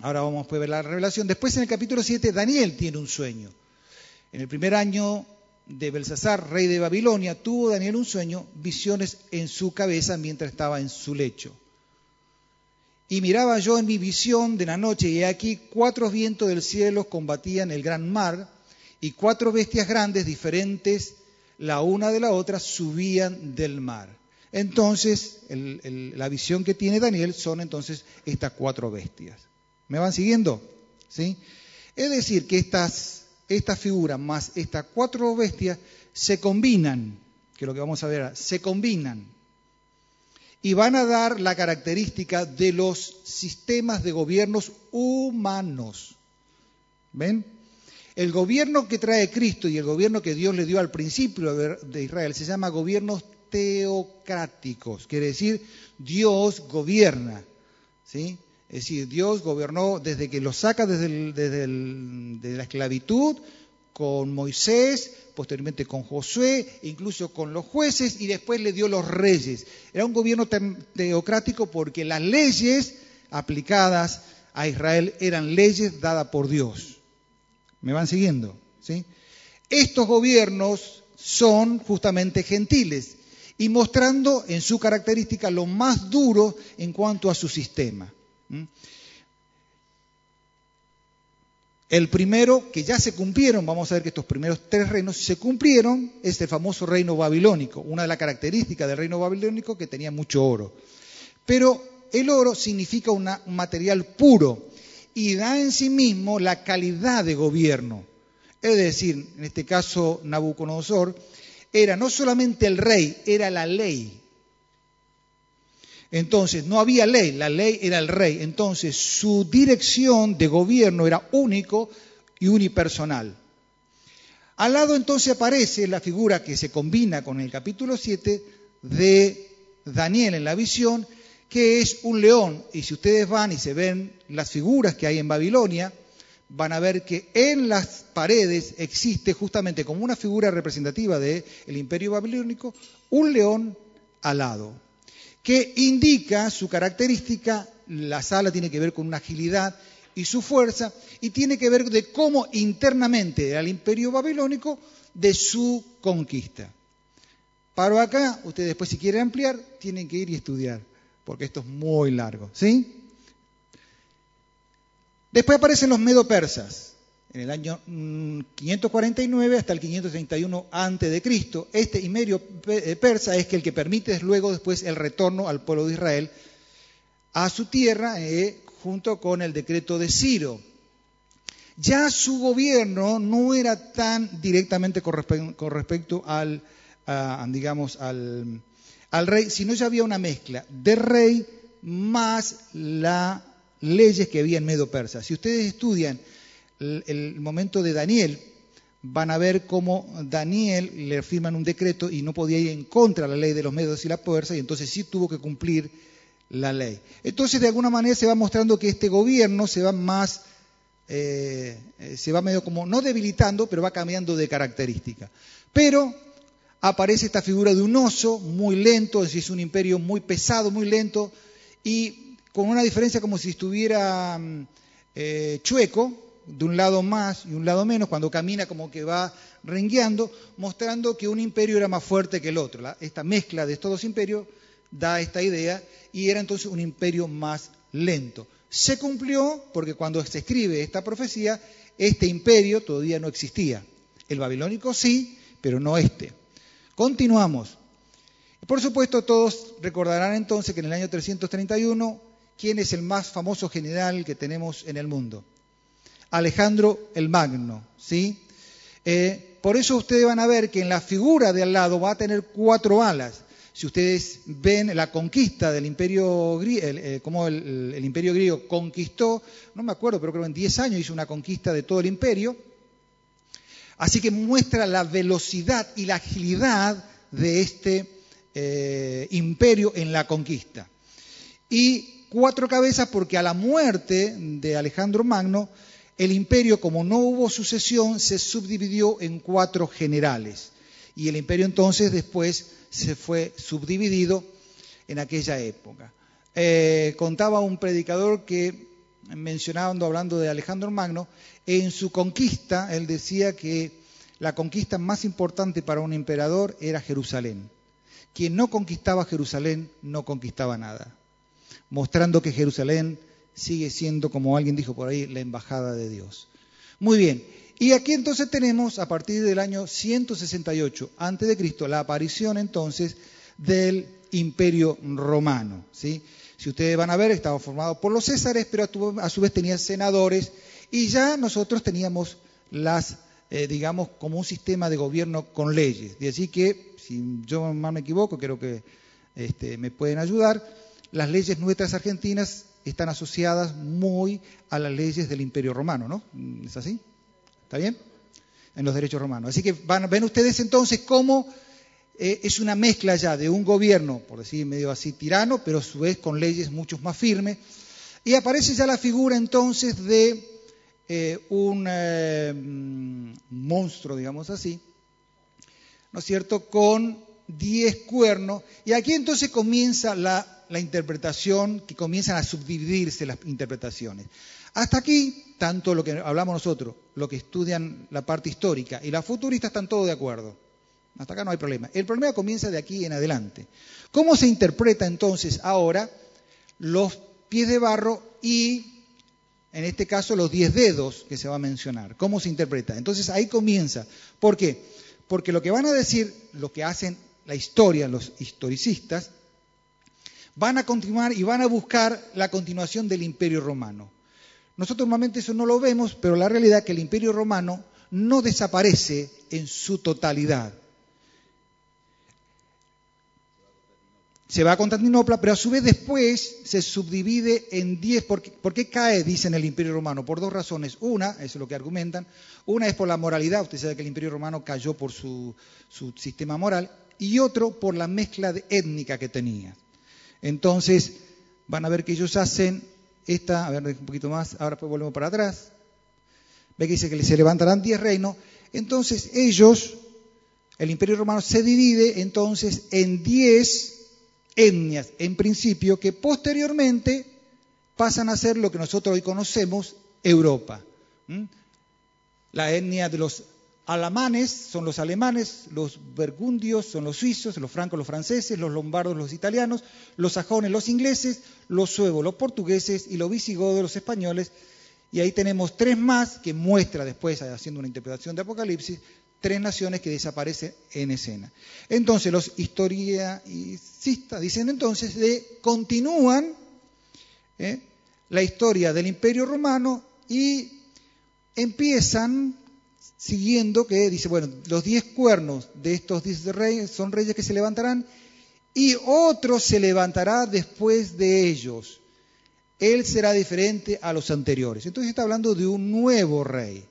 Speaker 1: Ahora vamos a ver la revelación. Después en el capítulo 7 Daniel tiene un sueño. En el primer año de Belsasar, rey de Babilonia, tuvo Daniel un sueño, visiones en su cabeza mientras estaba en su lecho. Y miraba yo en mi visión de la noche, y aquí cuatro vientos del cielo combatían el gran mar, y cuatro bestias grandes, diferentes la una de la otra, subían del mar. Entonces, la visión que tiene Daniel son entonces estas cuatro bestias. ¿Me van siguiendo? ¿Sí? Es decir, que estas, estas figuras más estas cuatro bestias se combinan, que es lo que vamos a ver, se combinan y van a dar la característica de los sistemas de gobiernos humanos. ¿Ven? El gobierno que trae Cristo y el gobierno que Dios le dio al principio de Israel se llama gobiernos teocráticos, quiere decir Dios gobierna. ¿sí? Es decir, Dios gobernó desde que lo saca desde, desde la esclavitud con Moisés, posteriormente con Josué, incluso con los jueces y después le dio los reyes. Era un gobierno teocrático porque las leyes aplicadas a Israel eran leyes dadas por Dios. ¿Me van siguiendo? ¿Sí? Estos gobiernos son justamente gentiles y mostrando en su característica lo más duro en cuanto a su sistema. El primero, que ya se cumplieron, vamos a ver que estos primeros tres reinos se cumplieron, es el famoso reino babilónico, una de las características del reino babilónico que tenía mucho oro. Pero el oro significa un material puro y da en sí mismo la calidad de gobierno. Es decir, en este caso Nabucodonosor era no solamente el rey, era la ley. Entonces, no había ley, la ley era el rey. Entonces, su dirección de gobierno era único y unipersonal. Al lado entonces aparece la figura que se combina con el capítulo 7 de Daniel en la visión, que es un león. Y si ustedes van y se ven las figuras que hay en Babilonia, van a ver que en las paredes existe justamente como una figura representativa del imperio babilónico un león alado que indica su característica, la sala tiene que ver con una agilidad y su fuerza, y tiene que ver de cómo internamente el imperio babilónico de su conquista. Paro acá, ustedes después si quieren ampliar, tienen que ir y estudiar, porque esto es muy largo, ¿sí? Después aparecen los medo-persas en el año 549 mm, hasta el 531 antes de Cristo. Este imperio eh, persa es que el que permite luego después el retorno al pueblo de Israel a su tierra eh, junto con el decreto de Ciro. Ya su gobierno no era tan directamente con, respecto, al, digamos, al, al rey, sino ya había una mezcla de rey más las leyes que había en Medo Persa. Si ustedes estudian el, momento de Daniel, van a ver cómo Daniel le firman un decreto y no podía ir en contra de la ley de los medios y la fuerza, y entonces sí tuvo que cumplir la ley. Entonces, de alguna manera se va mostrando que este gobierno se va más, eh, eh, se va medio como, no debilitando, pero va cambiando de característica. Pero aparece esta figura de un oso muy lento, es decir, es un imperio muy pesado, muy lento, y con una diferencia como si estuviera mm, eh, chueco, de un lado más y un lado menos, cuando camina como que va rengueando, mostrando que un imperio era más fuerte que el otro. esta mezcla de estos dos imperios da esta idea y era entonces un imperio más lento. Se cumplió porque cuando se escribe esta profecía, este imperio todavía no existía. El babilónico sí, pero no este. Continuamos. Por supuesto, todos recordarán entonces que en el año 331, ¿quién es el más famoso general que tenemos en el mundo? Alejandro el Magno, ¿sí? Eh, por eso ustedes van a ver que en la figura de al lado va a tener cuatro alas. Si ustedes ven la conquista del imperio griego, eh, cómo el, el, imperio griego conquistó, no me acuerdo, pero creo que en 10 años hizo una conquista de todo el imperio. Así que muestra la velocidad y la agilidad de este eh, imperio en la conquista. Y cuatro cabezas porque a la muerte de Alejandro Magno, el imperio, como no hubo sucesión, se subdividió en cuatro generales. Y el imperio entonces después se fue subdividido en aquella época. Eh, contaba un predicador que, mencionando, hablando de Alejandro Magno, en su conquista, él decía que la conquista más importante para un emperador era Jerusalén. Quien no conquistaba Jerusalén no conquistaba nada, mostrando que Jerusalén sigue siendo, como alguien dijo por ahí, la embajada de Dios. Muy bien, y aquí entonces tenemos, a partir del año 168 a.C., la aparición entonces del imperio romano. ¿sí? Si ustedes van a ver, estaba formado por los césares, pero a su vez tenía senadores y ya nosotros teníamos las, eh, digamos, como un sistema de gobierno con leyes. De así que, si yo más me equivoco, creo que este, me pueden ayudar, las leyes nuestras argentinas están asociadas muy a las leyes del Imperio Romano, ¿no? ¿Es así? ¿Está bien? En los derechos romanos. Así que ven ustedes entonces cómo eh, es una mezcla ya de un gobierno, por decir medio así, tirano, pero a su vez con leyes mucho más firmes. Y aparece ya la figura entonces de eh, un eh, monstruo, digamos así, ¿no es cierto?, con diez cuernos. Y aquí entonces comienza la, la interpretación, que comienzan a subdividirse las interpretaciones. Hasta aquí, tanto lo que hablamos nosotros, lo que estudian la parte histórica y la futurista están todos de acuerdo. Hasta acá no hay problema. El problema comienza de aquí en adelante. ¿Cómo se interpreta entonces ahora los pies de barro y, en este caso, los diez dedos que se va a mencionar? ¿Cómo se interpreta? Entonces ahí comienza. ¿Por qué? Porque lo que van a decir, lo que hacen la historia, los historicistas, van a continuar y van a buscar la continuación del imperio romano. Nosotros normalmente eso no lo vemos, pero la realidad es que el imperio romano no desaparece en su totalidad. se va a Constantinopla, pero a su vez después se subdivide en diez. ¿Por qué, cae, dicen el Imperio Romano? Por dos razones. Una, eso es lo que argumentan, una es por la moralidad, usted sabe que el Imperio Romano cayó por su, sistema moral, y otro por la mezcla étnica que tenía. Entonces, van a ver que ellos hacen esta, a ver un poquito más, ahora pues volvemos para atrás. Ve que dice que se levantarán diez reinos. Entonces, ellos, el Imperio Romano se divide entonces en diez etnias, en principio, que posteriormente pasan a ser lo que nosotros hoy conocemos Europa. La etnia de los alamanes son los alemanes, los burgundios son los suizos, los francos los franceses, los lombardos los italianos, los sajones los ingleses, los suevos los portugueses y los visigodos los españoles. Y ahí tenemos tres más que muestra después, haciendo una interpretación de Apocalipsis, tres naciones que desaparecen en escena. Entonces los historicistas dicen entonces de continúan ¿eh? la historia del Imperio Romano y empiezan siguiendo que dice, bueno, los diez cuernos de estos diez reyes son reyes que se levantarán y otro se levantará después de ellos. Él será diferente a los anteriores. Entonces está hablando de un nuevo rey.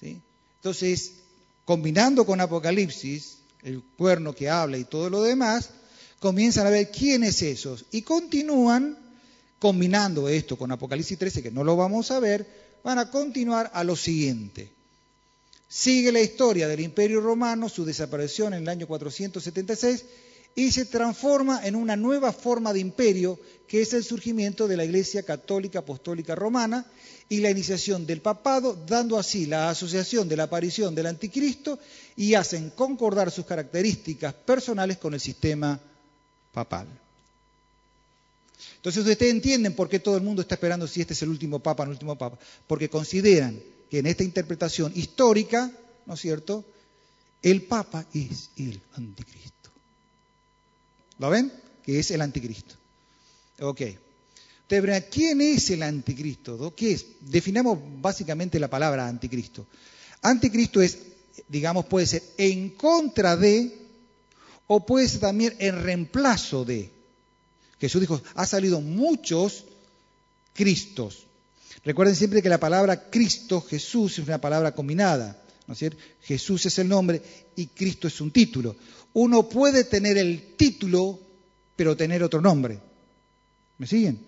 Speaker 1: ¿sí? Entonces, combinando con Apocalipsis, el cuerno que habla y todo lo demás, comienzan a ver quién es esos y continúan combinando esto con Apocalipsis 13, que no lo vamos a ver, van a continuar a lo siguiente. Sigue la historia del Imperio Romano, su desaparición en el año 476, y se transforma en una nueva forma de imperio que es el surgimiento de la Iglesia Católica Apostólica Romana y la iniciación del papado, dando así la asociación de la aparición del anticristo y hacen concordar sus características personales con el sistema papal. Entonces ustedes entienden por qué todo el mundo está esperando si este es el último papa el último papa, porque consideran que en esta interpretación histórica, ¿no es cierto?, el papa es el anticristo. ¿Lo ven? Que es el anticristo. Ok. Ustedes ¿quién es el anticristo? ¿Qué es? Definamos básicamente la palabra anticristo. Anticristo es, digamos, puede ser en contra de o puede ser también en reemplazo de. Jesús dijo, ha salido muchos Cristos. Recuerden siempre que la palabra Cristo, Jesús, es una palabra combinada. ¿no es cierto? Jesús es el nombre y Cristo es un título. Uno puede tener el título, pero tener otro nombre. ¿Me siguen?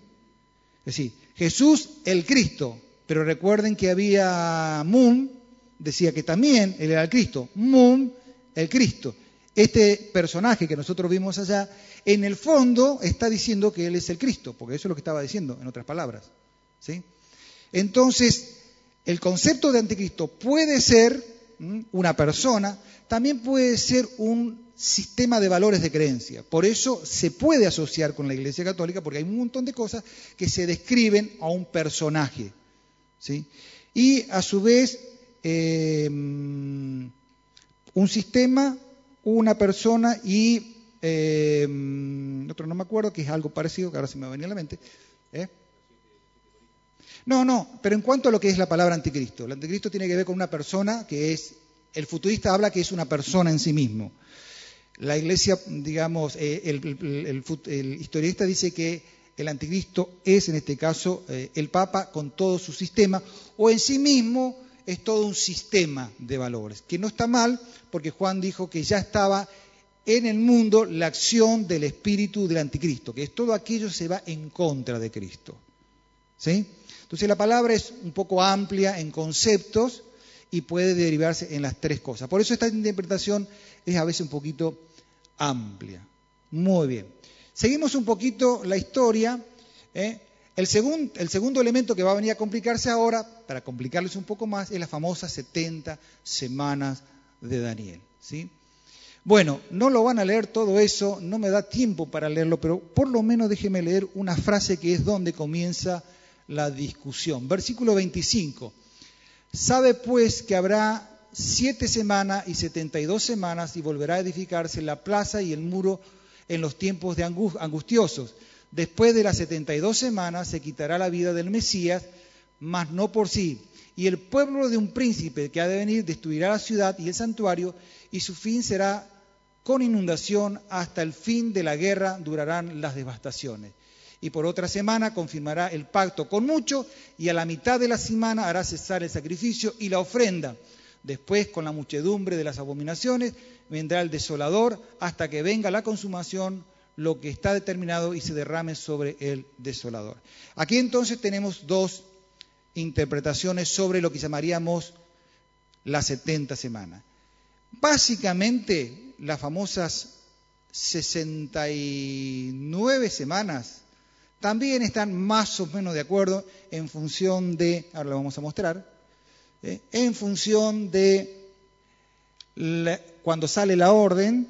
Speaker 1: Es decir, Jesús el Cristo, pero recuerden que había Moon, decía que también él era el Cristo, Moon el Cristo. Este personaje que nosotros vimos allá, en el fondo está diciendo que él es el Cristo, porque eso es lo que estaba diciendo, en otras palabras. ¿sí? Entonces, el concepto de anticristo puede ser una persona, también puede ser un sistema de valores de creencia. Por eso se puede asociar con la Iglesia Católica, porque hay un montón de cosas que se describen a un personaje. ¿sí? Y a su vez, em, un sistema, una persona y em, otro no me acuerdo, que es algo parecido, que ahora se me va a a la mente. ¿eh? No, no, pero en cuanto a lo que es la palabra anticristo, el anticristo tiene que ver con una persona que es, el futurista habla que es una persona en sí mismo. La iglesia, digamos, eh, el, historista dice que el anticristo es en este caso eh, el Papa con todo su sistema, o en sí mismo es todo un sistema de valores, que no está mal porque Juan dijo que ya estaba en el mundo la acción del espíritu del anticristo, que es todo aquello que se va en contra de Cristo. ¿Sí? Entonces la palabra es un poco amplia en conceptos y puede derivarse en las tres cosas. Por eso esta interpretación es a veces un poquito amplia. Muy bien. Seguimos un poquito la historia. ¿eh? El, segundo elemento que va a venir a complicarse ahora, para complicarles un poco más, es las famosas 70 semanas de Daniel. ¿sí? Bueno, no lo van a leer todo eso, no me da tiempo para leerlo, pero por lo menos déjeme leer una frase que es donde comienza la discusión. Versículo 25. Sabe pues que habrá siete semanas y setenta y dos semanas y volverá a edificarse la plaza y el muro en los tiempos de angustiosos. Después de las setenta y dos semanas se quitará la vida del Mesías, mas no por sí. Y el pueblo de un príncipe que ha de venir destruirá la ciudad y el santuario, y su fin será con inundación hasta el fin de la guerra durarán las devastaciones y por otra semana confirmará el pacto con mucho y a la mitad de la semana hará cesar el sacrificio y la ofrenda. Después, con la muchedumbre de las abominaciones, vendrá el desolador hasta que venga la consumación, lo que está determinado y se derrame sobre el desolador. Aquí entonces tenemos dos interpretaciones sobre lo que llamaríamos las 70 semanas. Básicamente, las famosas 69 semanas también están más o menos de acuerdo en función de, ahora lo vamos a mostrar, ¿eh? en función de cuando sale la orden,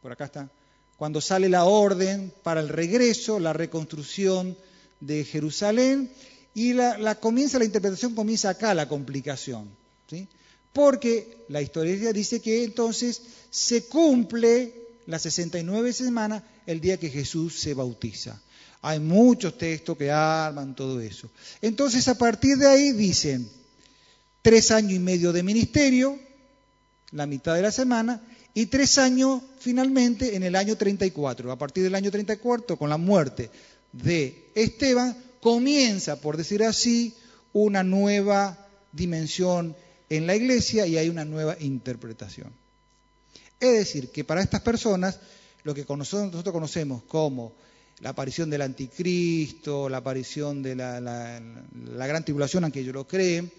Speaker 1: por acá está, cuando sale la orden para el regreso, la reconstrucción de Jerusalén, y la, comienza, la interpretación comienza acá la complicación, ¿sí? porque la historia dice que entonces se cumple las 69 semanas el día que Jesús se bautiza. Hay muchos textos que arman todo eso. Entonces, a partir de ahí dicen, tres años y medio de ministerio, la mitad de la semana, y tres años finalmente en el año 34. A partir del año 34, con la muerte de Esteban, comienza, por decir así, una nueva dimensión en la iglesia y hay una nueva interpretación. Es decir, que para estas personas, lo que nosotros conocemos como la aparición del anticristo, la aparición de la, gran tribulación, aunque ellos lo creen,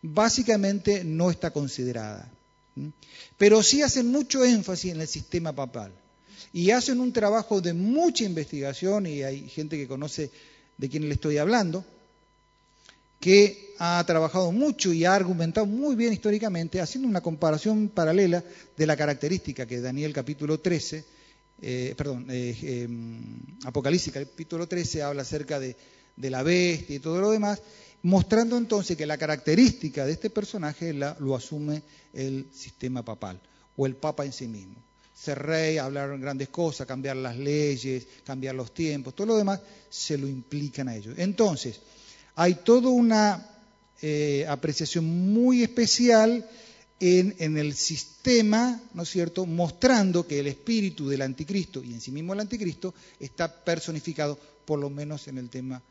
Speaker 1: básicamente no está considerada. Pero sí hacen mucho énfasis en el sistema papal. y hacen un trabajo de mucha investigación, y hay gente que conoce de quién le estoy hablando, que ha trabajado mucho y ha argumentado muy bien históricamente, haciendo una comparación paralela de la característica que Daniel capítulo 13, eh, perdón, eh, em, Apocalipsis capítulo 13 habla acerca de, la bestia y todo lo demás, mostrando entonces que la característica de este personaje la, lo asume el sistema papal o el papa en sí mismo. Ser rey, hablar grandes cosas, cambiar las leyes, cambiar los tiempos, todo lo demás se lo implican a ellos. Entonces, hay toda una eh, apreciación muy especial en, el sistema, ¿no es cierto?, mostrando que el espíritu del anticristo y en sí mismo el anticristo está personificado, por lo menos en el tema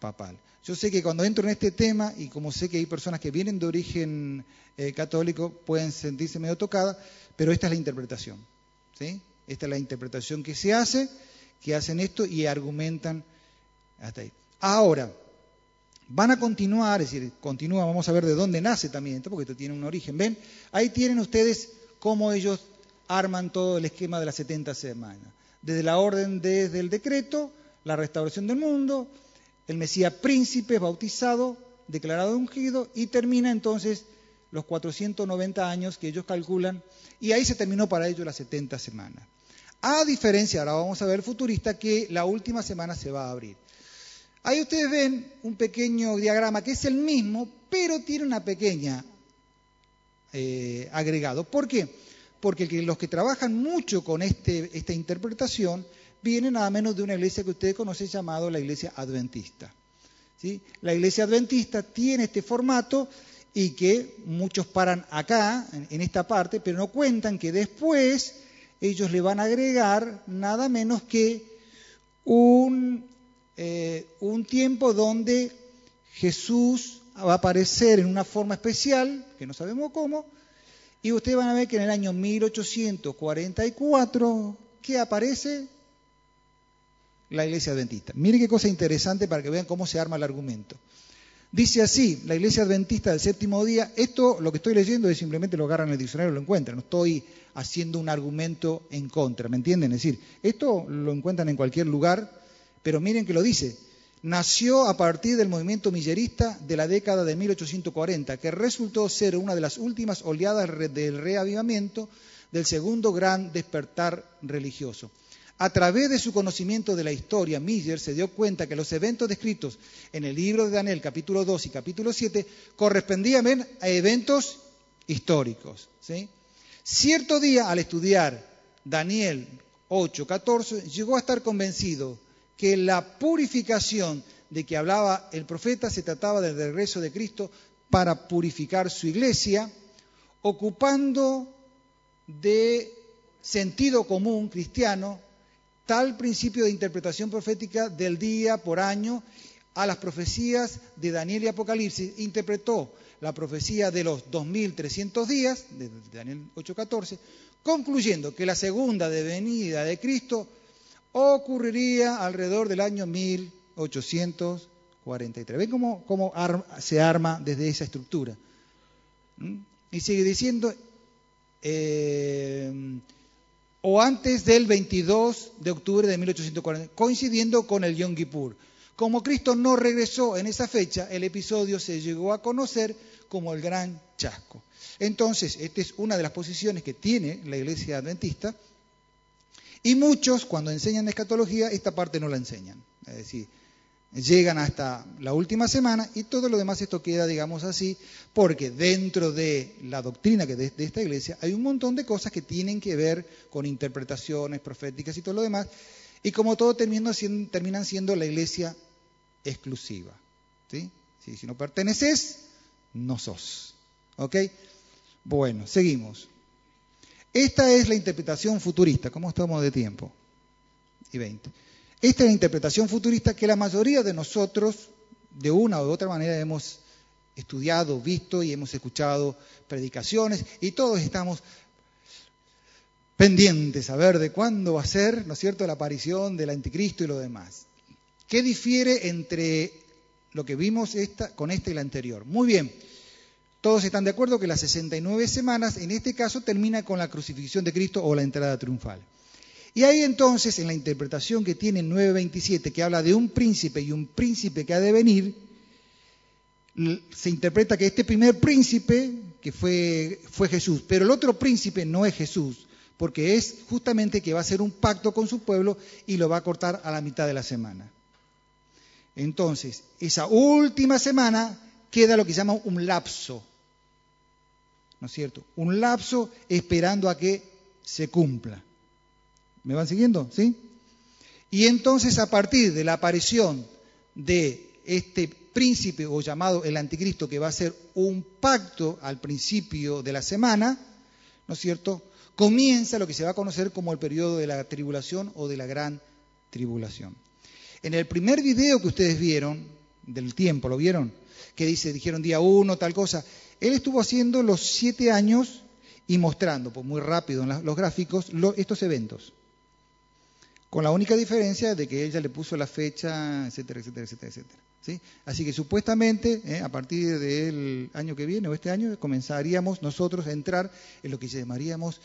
Speaker 1: papal. Yo sé que cuando entro en este tema, y como sé que hay personas que vienen de origen eh, católico, pueden sentirse medio tocadas, pero esta es la interpretación. ¿sí? Esta es la interpretación que se hace, que hacen esto y argumentan hasta ahí. Ahora, van a continuar, es decir, continúa, vamos a ver de dónde nace también esto, porque esto tiene un origen. ¿Ven? Ahí tienen ustedes cómo ellos arman todo el esquema de las 70 semanas. Desde la orden, desde el decreto, la restauración del mundo, el Mesías príncipe bautizado, declarado ungido, y termina entonces los 490 años que ellos calculan, y ahí se terminó para ellos las 70 semanas. A diferencia, ahora vamos a ver futurista, que la última semana se va a abrir. Ahí ustedes ven un pequeño diagrama que es el mismo, pero tiene una pequeña eh, agregado. ¿Por qué? Porque los que trabajan mucho con este, esta interpretación viene nada menos de una iglesia que ustedes conocen llamado la iglesia adventista. ¿sí? La iglesia adventista tiene este formato y que muchos paran acá, en, esta parte, pero no cuentan que después ellos le van a agregar nada menos que un, eh, un tiempo donde Jesús va a aparecer en una forma especial, que no sabemos cómo, y ustedes van a ver que en el año 1844, ¿qué aparece? la iglesia adventista. Mire qué cosa interesante para que vean cómo se arma el argumento. Dice así, la iglesia adventista del séptimo día, esto lo que estoy leyendo es simplemente lo agarran en el diccionario y lo encuentran, no estoy haciendo un argumento en contra, ¿me entienden? Es decir, esto lo encuentran en cualquier lugar, pero miren que lo dice, nació a partir del movimiento millerista de la década de 1840, que resultó ser una de las últimas oleadas del reavivamiento del segundo gran despertar religioso. A través de su conocimiento de la historia, Miller se dio cuenta que los eventos descritos en el libro de Daniel, capítulo 2 y capítulo 7, correspondían a eventos históricos. Cierto día, al estudiar Daniel 8, 14, llegó a estar convencido que la purificación de que hablaba el profeta se trataba del regreso de Cristo para purificar su iglesia, ocupando de sentido común cristiano tal principio de interpretación profética del día por año a las profecías de Daniel y Apocalipsis. Interpretó la profecía de los 2300 días, de Daniel 8:14, concluyendo que la segunda venida de Cristo ocurriría alrededor del año 1843. ¿Ven cómo, se arma desde esa estructura? ¿Mm? Y sigue diciendo, eh, o antes del 22 de octubre de 1840, coincidiendo con el Yom. Como Cristo no regresó en esa fecha, el episodio se llegó a conocer como el Gran Chasco. Entonces, esta es una de las posiciones que tiene la Iglesia Adventista, y muchos, cuando enseñan escatología, esta parte no la enseñan. Es decir, llegan hasta la última semana y todo lo demás esto queda, digamos así, porque dentro de la doctrina que de, esta iglesia hay un montón de cosas que tienen que ver con interpretaciones proféticas y todo lo demás, y como todo siendo, terminan siendo la iglesia exclusiva. ¿sí? Si no perteneces, no sos. ¿Ok? Bueno, seguimos. Esta es la interpretación futurista. ¿Cómo estamos de tiempo? Y 20. Esta es la interpretación futurista que la mayoría de nosotros, de una u otra manera, hemos estudiado, visto y hemos escuchado predicaciones y todos estamos pendientes a ver de cuándo va a ser, ¿no es cierto?, la aparición del anticristo y lo demás. ¿Qué difiere entre lo que vimos con esta y la anterior? Muy bien, todos están de acuerdo que las 69 semanas, en este caso, termina con la crucifixión de Cristo o la entrada triunfal. Y ahí entonces, en la interpretación que tiene 9.27, que habla de un príncipe y un príncipe que ha de venir, se interpreta que este primer príncipe, que fue, fue Jesús, pero el otro príncipe no es Jesús, porque es justamente que va a hacer un pacto con su pueblo y lo va a cortar a la mitad de la semana. Entonces, esa última semana queda lo que se llama un lapso, ¿no es cierto? Un lapso esperando a que se cumpla. ¿Me van siguiendo? ¿Sí? Y entonces a partir de la aparición de este príncipe o llamado el anticristo que va a ser un pacto al principio de la semana, ¿no es cierto? Comienza lo que se va a conocer como el periodo de la tribulación o de la gran tribulación. En el primer video que ustedes vieron, del tiempo, ¿lo vieron? Que dice, dijeron día uno, tal cosa. Él estuvo haciendo los siete años y mostrando, pues muy rápido en los gráficos, estos eventos con la única diferencia de que ella le puso la fecha, etcétera, etcétera, etcétera, etcétera. ¿sí? Así que supuestamente eh, a partir del año que viene o este año comenzaríamos nosotros a entrar en lo que llamaríamos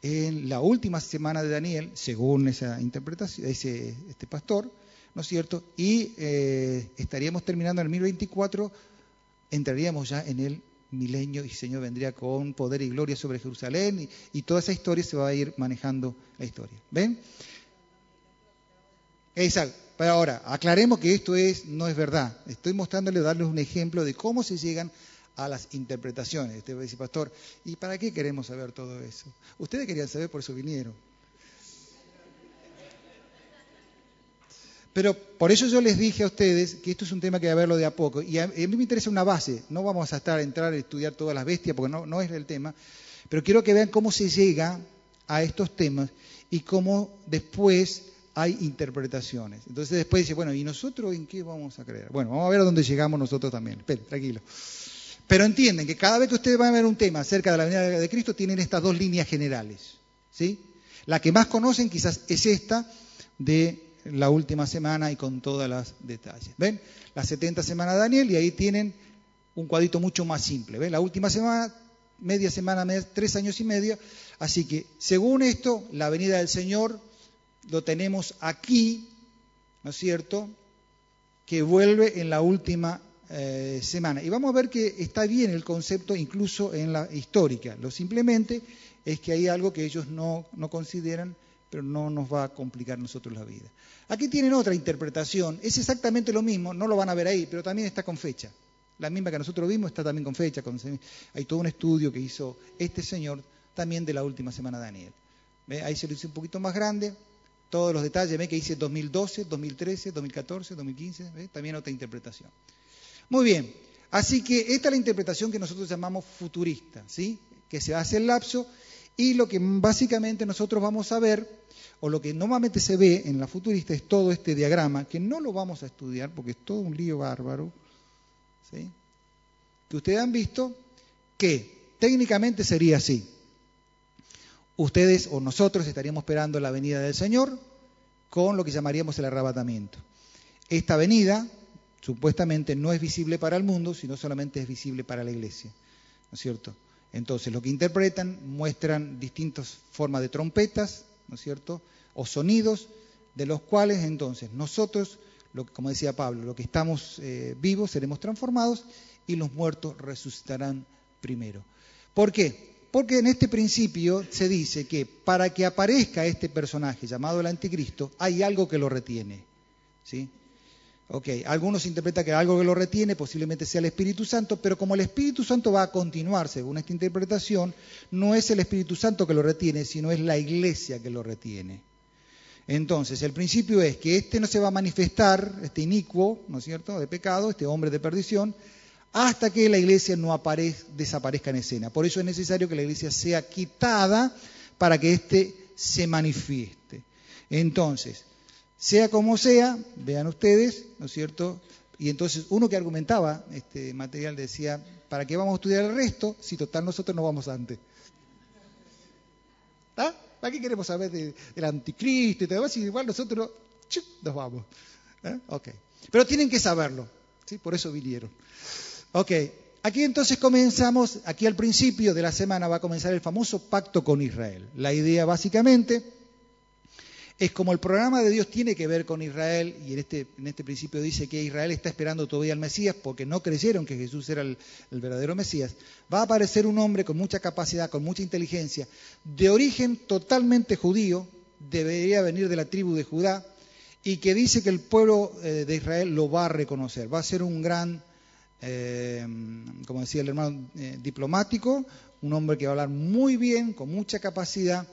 Speaker 1: en la última semana de Daniel, según esa interpretación, ese este pastor, ¿no es cierto? Y eh, estaríamos terminando en el 1024, entraríamos ya en el milenio y Señor vendría con poder y gloria sobre Jerusalén y, toda esa historia se va a ir manejando la historia. ¿Ven? Exacto. Pero ahora, aclaremos que esto es, no es verdad. Estoy mostrándole, darles un ejemplo de cómo se llegan a las interpretaciones. Usted va pastor, ¿y para qué queremos saber todo eso? Ustedes querían saber, por eso vinieron. Pero por eso yo les dije a ustedes que esto es un tema que hay que verlo de a poco. Y a, mí me interesa una base. No vamos a estar entrar a estudiar todas las bestias porque no, no es el tema. Pero quiero que vean cómo se llega a estos temas y cómo después hay interpretaciones. Entonces después dice, bueno, ¿y nosotros en qué vamos a creer? Bueno, vamos a ver a dónde llegamos nosotros también. Espera, tranquilo. Pero entienden que cada vez que ustedes van a ver un tema acerca de la venida de Cristo, tienen estas dos líneas generales. ¿sí? La que más conocen quizás es esta de la última semana y con todas las detalles. ¿Ven? La 70 semana de Daniel y ahí tienen un cuadrito mucho más simple. ¿Ven? La última semana, media semana, tres años y medio. Así que, según esto, la venida del Señor lo tenemos aquí, ¿no es cierto?, que vuelve en la última eh, semana. Y vamos a ver que está bien el concepto incluso en la histórica. Lo simplemente es que hay algo que ellos no, no consideran, pero no nos va a complicar nosotros la vida. Aquí tienen otra interpretación, es exactamente lo mismo, no lo van a ver ahí, pero también está con fecha. La misma que nosotros vimos está también con fecha. hay todo un estudio que hizo este señor también de la última semana de Daniel. Ahí se lo hice un poquito más grande, todos los detalles, ve que dice 2012, 2013, 2014, 2015, ¿ve? también otra interpretación. Muy bien, así que esta es la interpretación que nosotros llamamos futurista, ¿sí? que se hace el lapso y lo que básicamente nosotros vamos a ver, o lo que normalmente se ve en la futurista es todo este diagrama, que no lo vamos a estudiar porque es todo un lío bárbaro, ¿sí? que ustedes han visto que técnicamente sería así ustedes o nosotros estaríamos esperando la venida del Señor con lo que llamaríamos el arrebatamiento. Esta venida supuestamente no es visible para el mundo, sino solamente es visible para la iglesia. ¿No es cierto? Entonces, lo que interpretan muestran distintas formas de trompetas, ¿no es cierto? O sonidos, de los cuales entonces nosotros, lo, como decía Pablo, lo que estamos eh, vivos seremos transformados y los muertos resucitarán primero. ¿Por qué? Porque en este principio se dice que para que aparezca este personaje llamado el anticristo, hay algo que lo retiene. ¿sí? Ok, algunos interpretan que algo que lo retiene posiblemente sea el Espíritu Santo, pero como el Espíritu Santo va a continuar según esta interpretación, no es el Espíritu Santo que lo retiene, sino es la iglesia que lo retiene. Entonces, el principio es que este no se va a manifestar, este inicuo, ¿no es cierto?, de pecado, este hombre de perdición, hasta que la iglesia no desaparezca en escena. Por eso es necesario que la iglesia sea quitada para que éste se manifieste. Entonces, sea como sea, vean ustedes, ¿no es cierto? Y entonces uno que argumentaba este material decía, ¿para qué vamos a estudiar el resto si total nosotros no vamos antes? ¿Ah? ¿Para qué queremos saber del anticristo y todo eso? igual nosotros nos vamos. ¿Eh? Pero tienen que saberlo, ¿sí? Por eso vinieron. Ok, aquí entonces comenzamos, aquí al principio de la semana va a comenzar el famoso pacto con Israel. La idea básicamente Es como el programa de Dios tiene que ver con Israel, y en este, en este principio dice que Israel está esperando todavía al Mesías porque no creyeron que Jesús era el, el verdadero Mesías, va a aparecer un hombre con mucha capacidad, con mucha inteligencia, de origen totalmente judío, debería venir de la tribu de Judá, y que dice que el pueblo eh, de Israel lo va a reconocer. Va a ser un gran, eh, como decía el hermano, eh, diplomático, un hombre que va a hablar muy bien, con mucha capacidad,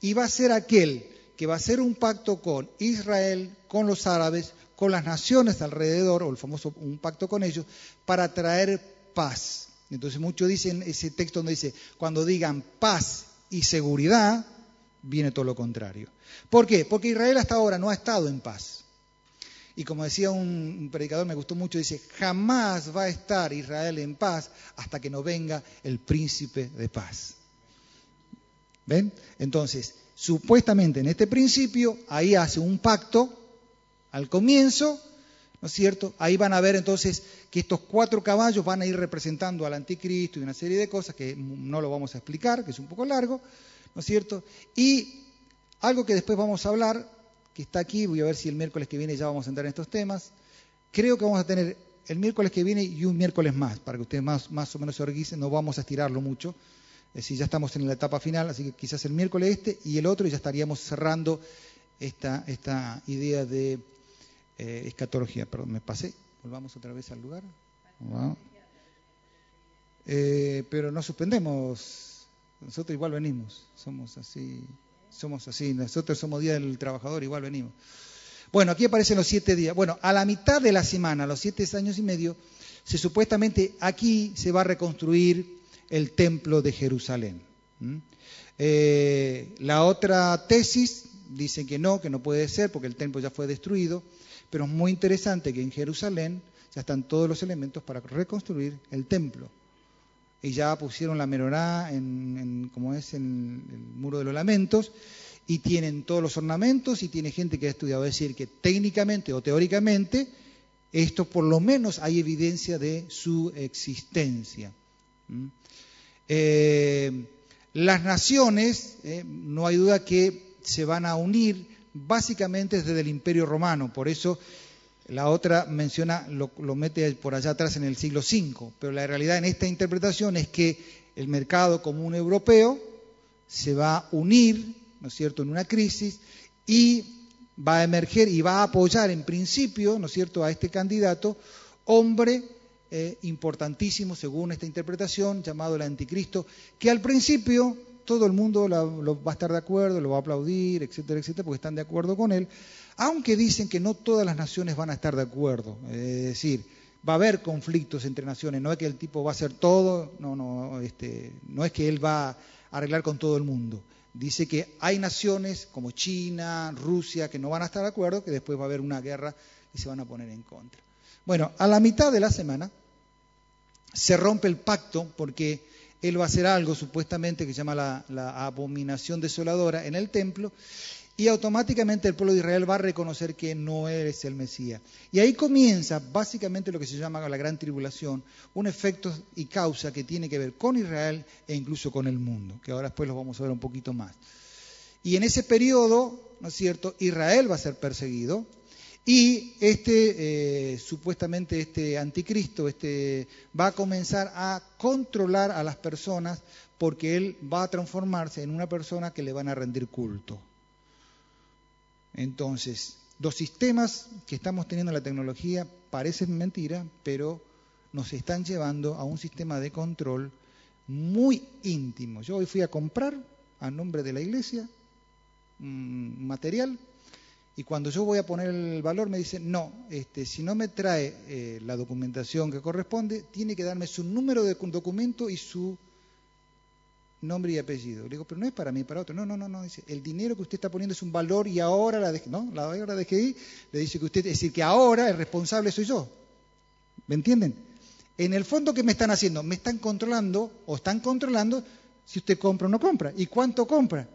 Speaker 1: y va a ser aquel que va a hacer un pacto con Israel, con los árabes, con las naciones alrededor, o el famoso un pacto con ellos, para traer paz. Entonces muchos dicen ese texto donde dice, cuando digan paz y seguridad, viene todo lo contrario. ¿Por qué? Porque Israel hasta ahora no ha estado en paz. Y como decía un predicador, me gustó mucho, dice, jamás va a estar Israel en paz hasta que no venga el príncipe de paz. ¿Ven? Entonces, supuestamente en este principio, ahí hace un pacto al comienzo, ¿no es cierto? Ahí van a ver entonces que estos cuatro caballos van a ir representando al anticristo y una serie de cosas que no lo vamos a explicar, que es un poco largo, ¿no es cierto? Y algo que después vamos a hablar, que está aquí, voy a ver si el miércoles que viene ya vamos a entrar en estos temas, creo que vamos a tener el miércoles que viene y un miércoles más, para que ustedes más, más o menos se organicen, no vamos a estirarlo mucho, es decir, ya estamos en la etapa final, así que quizás el miércoles este y el otro y ya estaríamos cerrando esta, idea de eh, escatología. Perdón, me pasé. Volvamos otra vez al lugar. Eh, pero no suspendemos. Nosotros igual venimos. Somos así. Somos así. Nosotros somos Día del Trabajador, igual venimos. Bueno, aquí aparecen los siete días. Bueno, a la mitad de la semana, los siete años y medio, se supuestamente aquí se va a reconstruir el templo de Jerusalén. Eh, la otra tesis dice que no, que no puede ser porque el templo ya fue destruido, pero es muy interesante que en Jerusalén ya están todos los elementos para reconstruir el templo. Y ya pusieron la menorá en, como es en el muro de los lamentos, y tienen todos los ornamentos y tiene gente que ha estudiado. decir, que técnicamente o teóricamente, esto por lo menos hay evidencia de su existencia. Eh, las naciones, eh, no hay duda que se van a unir básicamente desde el Imperio Romano, por eso la otra menciona, lo, lo, mete por allá atrás en el siglo V, pero la realidad en esta interpretación es que el mercado común europeo se va a unir, ¿no es cierto?, en una crisis y va a emerger y va a apoyar en principio, ¿no es cierto?, a este candidato, hombre eh, importantísimo, según esta interpretación, llamado el anticristo, que al principio todo el mundo lo va a estar de acuerdo, lo va a aplaudir, etcétera, etcétera, porque están de acuerdo con él, aunque dicen que no todas las naciones van a estar de acuerdo. Es decir, va a haber conflictos entre naciones, no es que el tipo va a hacer todo, no, no, este, no es que él va a arreglar con todo el mundo. Dice que hay naciones como China, Rusia, que no van a estar de acuerdo, que después va a haber una guerra y se van a poner en contra. Bueno, a la mitad de la semana se rompe el pacto porque él va a hacer algo supuestamente que se llama la, abominación desoladora en el templo y automáticamente el pueblo de Israel va a reconocer que no eres el Mesías. Y ahí comienza básicamente lo que se llama la gran tribulación, un efecto y causa que tiene que ver con Israel e incluso con el mundo, que ahora después lo vamos a ver un poquito más. Y en ese periodo, ¿no es cierto?, Israel va a ser perseguido, y este, eh, supuestamente este anticristo este, va a comenzar a controlar a las personas porque él va a transformarse en una persona que le van a rendir culto. Entonces, los sistemas que estamos teniendo en la tecnología parecen mentira, pero nos están llevando a un sistema de control muy íntimo. Yo hoy fui a comprar a nombre de la iglesia material y cuando yo voy a poner el valor me dice, no, este, si no me trae eh, la documentación que corresponde, tiene que darme su número de documento y su nombre y apellido. Le digo, pero no es para mí, para otro. No, no, no, no. Dice, el dinero que usted está poniendo es un valor y ahora la DGI, ¿no? La hora DGI le dice que usted, es decir, que ahora el responsable soy yo. ¿Me entienden? En el fondo, ¿qué me están haciendo? Me están controlando o están controlando si usted compra o no compra y cuánto compra.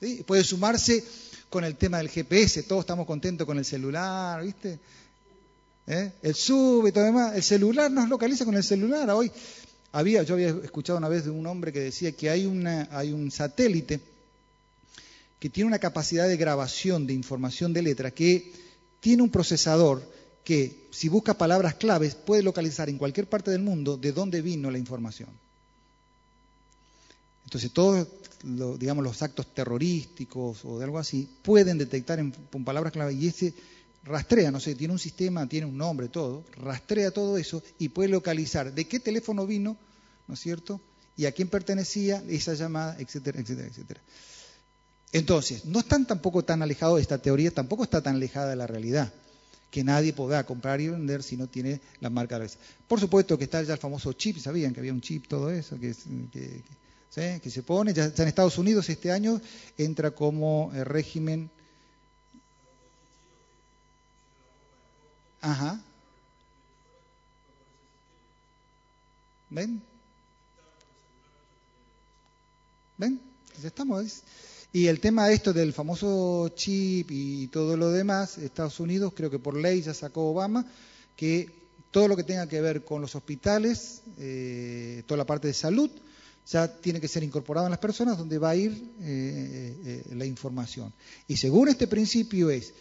Speaker 1: ¿Sí? Puede sumarse con el tema del GPS, todos estamos contentos con el celular, ¿viste? ¿Eh? El sub y todo demás. El celular nos localiza con el celular. Hoy había, yo había escuchado una vez de un hombre que decía que hay, una, hay un satélite que tiene una capacidad de grabación de información de letra, que tiene un procesador que, si busca palabras claves, puede localizar en cualquier parte del mundo de dónde vino la información. Entonces, todos digamos, los actos terrorísticos o de algo así pueden detectar en, con palabras claves y ese rastrea, no sé, tiene un sistema, tiene un nombre, todo, rastrea todo eso y puede localizar de qué teléfono vino, ¿no es cierto? Y a quién pertenecía esa llamada, etcétera, etcétera, etcétera. Entonces, no están tampoco tan alejados, esta teoría tampoco está tan alejada de la realidad, que nadie podrá comprar y vender si no tiene la marca de la Por supuesto que está ya el famoso chip, sabían que había un chip, todo eso, que, que, se pone, ya, en Estados Unidos este año entra como eh, régimen... Ajá. ¿Ven? ¿Ven? Estamos. Y el tema de esto del famoso chip y todo lo demás, Estados Unidos creo que por ley ya sacó Obama que todo lo que tenga que ver con los hospitales, eh, toda la parte de salud, ya tiene que ser incorporado en las personas donde va a ir eh, eh, la información. Y según este principio es,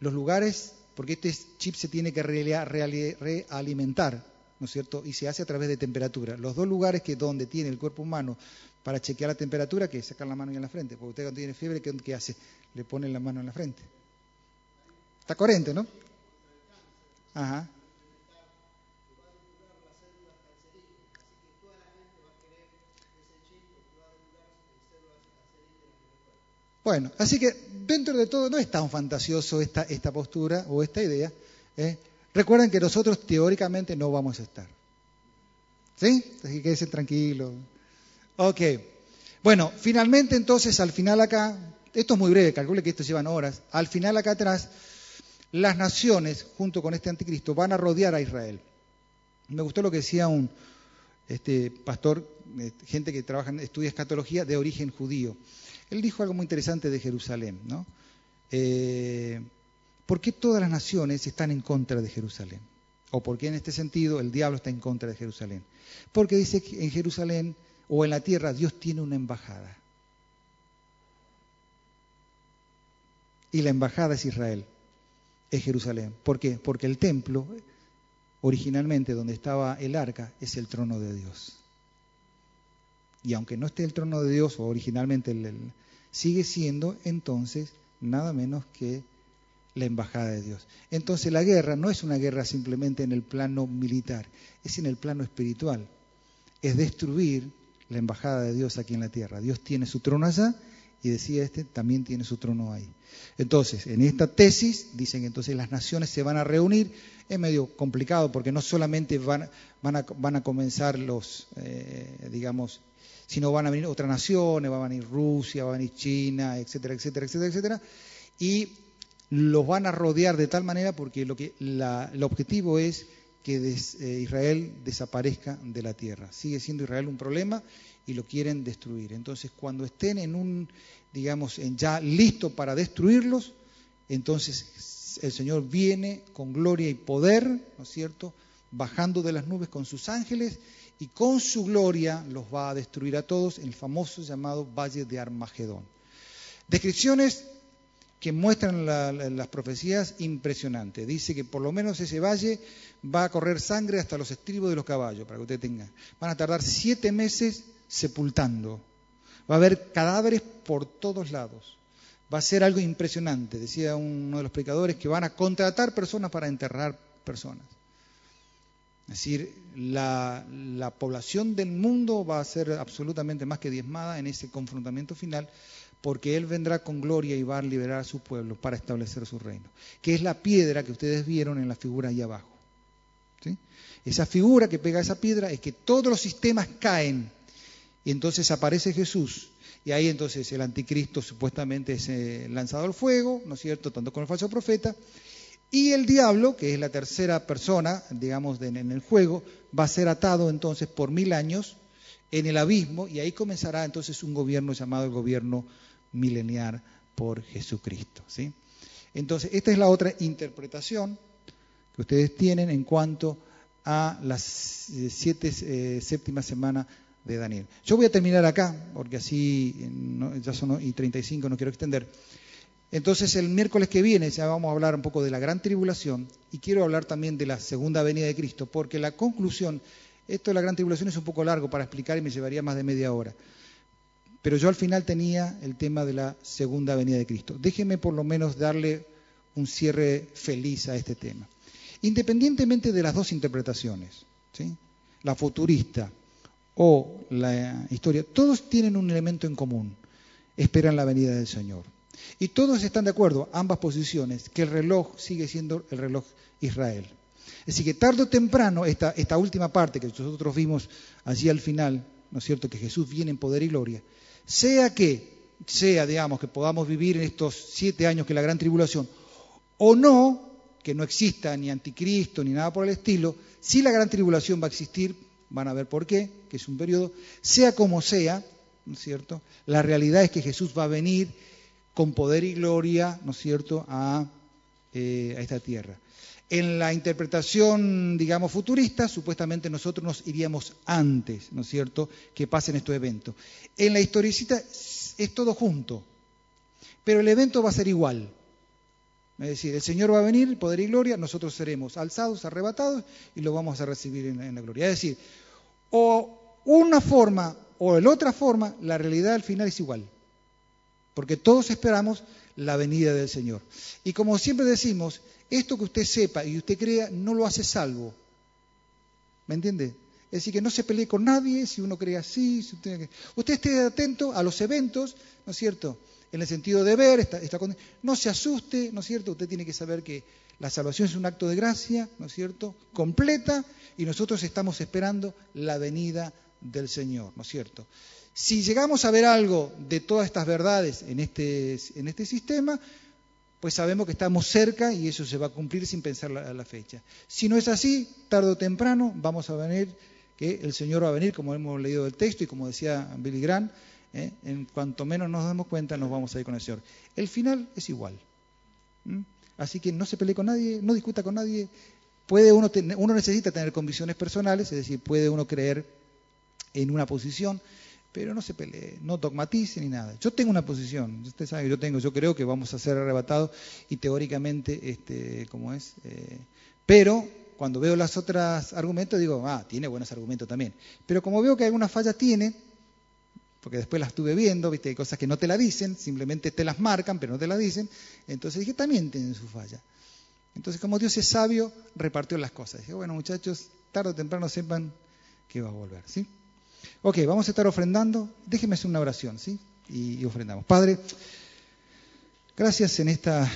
Speaker 1: los lugares, porque este chip se tiene que realimentar, ¿no es cierto? Y se hace a través de temperatura. Los dos lugares que donde tiene el cuerpo humano para chequear la temperatura, que es sacar la mano en la frente. Porque usted cuando tiene fiebre, ¿qué, hace? Le pone la mano en la frente. Está coherente, ¿no? Ajá. Bueno, así que dentro de todo no es tan fantasioso esta, esta postura o esta idea. ¿eh? Recuerden que nosotros teóricamente no vamos a estar. ¿Sí? Así que quédense tranquilos. Ok. Bueno, finalmente entonces al final acá, esto es muy breve, calcule que esto llevan horas, al final acá atrás, las naciones junto con este anticristo van a rodear a Israel. Me gustó lo que decía un este, pastor, eh, gente que trabaja, estudia escatología de origen judío. Él dijo algo muy interesante de Jerusalén, ¿no? Eh, ¿Por qué todas las naciones están en contra de Jerusalén? ¿O por qué en este sentido el diablo está en contra de Jerusalén? Porque dice que en Jerusalén o en la tierra Dios tiene una embajada. Y la embajada es Israel, es Jerusalén. ¿Por qué? Porque el templo, originalmente donde estaba el arca, es el trono de Dios. Y aunque no esté el trono de Dios, o originalmente sigue siendo entonces nada menos que la embajada de Dios. Entonces la guerra no es una guerra simplemente en el plano militar, es en el plano espiritual. Es destruir la embajada de Dios aquí en la tierra. Dios tiene su trono allá y decía este, también tiene su trono ahí. Entonces, en esta tesis dicen que entonces las naciones se van a reunir. Es medio complicado porque no solamente van, van, a, van a, comenzar los, eh, digamos, sino van a venir otras naciones, va a venir Rusia, va a venir China, etcétera, etcétera, etcétera, etcétera. Y los van a rodear de tal manera porque lo que la, el objetivo es que eh, Israel desaparezca de la tierra. Sigue siendo Israel un problema y lo quieren destruir. Entonces, cuando estén en un, digamos, ya listo para destruirlos, entonces el Señor viene con gloria y poder, ¿no es cierto?, bajando de las nubes con sus ángeles y con su gloria los va a destruir a todos en el famoso llamado Valle de Armagedón. Descripciones que muestran las profecías impresionantes. Dice que por lo menos ese valle va a correr sangre hasta los estribos de los caballos, para que usted tenga. Van a tardar siete meses sepultando. Va a haber cadáveres por todos lados. Va a ser algo impresionante. Decía uno de los predicadores que van a contratar personas para enterrar personas. Es decir, la, la población del mundo va a ser absolutamente más que diezmada en ese confrontamiento final porque Él vendrá con gloria y va a liberar a su pueblo para establecer su reino, que es la piedra que ustedes vieron en la figura ahí abajo. Esa figura que pega esa piedra es que todos los sistemas caen y entonces aparece Jesús y ahí entonces el anticristo supuestamente es eh, lanzado al fuego, ¿no es cierto?, tanto con el falso profeta, y el diablo, que es la tercera persona, digamos, en el juego, va a ser atado entonces por mil años en el abismo y ahí comenzará entonces un gobierno llamado el gobierno mileniar por Jesucristo. ¿sí? Entonces, esta es la otra interpretación que ustedes tienen en cuanto a las eh, siete eh, séptimas semanas de Daniel. Yo voy a terminar acá, porque así ya son y 35, no quiero extender. Entonces el miércoles que viene ya vamos a hablar un poco de la gran tribulación y quiero hablar también de la segunda venida de Cristo, porque la conclusión, esto de la gran tribulación es un poco largo para explicar y me llevaría más de media hora. Pero yo al final tenía el tema de la segunda venida de Cristo. Déjeme por lo menos darle un cierre feliz a este tema. Independientemente de las dos interpretaciones, ¿sí? la futurista o la historia, todos tienen un elemento en común, esperan la venida del Señor. Y todos están de acuerdo, ambas posiciones, que el reloj sigue siendo el reloj Israel. Decir, que tarde o temprano, esta, esta última parte que nosotros vimos allí al final, ¿no es cierto?, que Jesús viene en poder y gloria, sea que, sea, digamos, que podamos vivir en estos siete años que la gran tribulación, o no, que no exista ni anticristo ni nada por el estilo, si la gran tribulación va a existir, van a ver por qué, que es un periodo, sea como sea, ¿no es cierto? La realidad es que Jesús va a venir con poder y gloria, ¿no es cierto?, a, eh, a esta tierra. En la interpretación, digamos, futurista, supuestamente nosotros nos iríamos antes, ¿no es cierto?, que pasen estos eventos. En la historicista es todo junto, pero el evento va a ser igual. Es decir, el Señor va a venir, poder y gloria, nosotros seremos alzados, arrebatados y lo vamos a recibir en, la gloria. Es decir, o una forma o la otra forma, la realidad al final es igual. Porque todos esperamos la venida del Señor. Y como siempre decimos, esto que usted sepa y usted crea no lo hace salvo. ¿Me entiende? Es decir, que no se pelee con nadie si uno cree así. usted... usted esté atento a los eventos, ¿no es cierto? en el sentido de ver, no se asuste, ¿no es cierto? Usted tiene que saber que la salvación es un acto de gracia, ¿no es cierto? Completa, y nosotros estamos esperando la venida del Señor, ¿no es cierto? Si llegamos a ver algo de todas estas verdades en este, en este sistema, pues sabemos que estamos cerca y eso se va a cumplir sin pensar la, la fecha. Si no es así, tarde o temprano vamos a venir, que el Señor va a venir, como hemos leído el texto y como decía Billy Grant, ¿eh? En cuanto menos nos damos cuenta, nos vamos a ir con el Señor. El final es igual. Así que no se pelee con nadie, no discuta con nadie. Puede uno, uno necesita tener convicciones personales, es decir, puede uno creer en una posición, pero no se pelee, no dogmatice ni nada. Yo tengo una posición, usted sabe que yo tengo, yo creo que vamos a ser arrebatados y teóricamente, este, como es, eh, pero cuando veo las otras argumentos digo, ah, tiene buenos argumentos también. Pero como veo que alguna falla tiene, porque después las estuve viendo, viste, hay cosas que no te la dicen, simplemente te las marcan, pero no te las dicen. Entonces dije, también tienen su falla. Entonces, como Dios es sabio, repartió las cosas. Dije, bueno, muchachos, tarde o temprano sepan que va a volver, ¿sí? Ok, vamos a estar ofrendando. Déjenme hacer una oración, ¿sí? Y, y ofrendamos. Padre, gracias en esta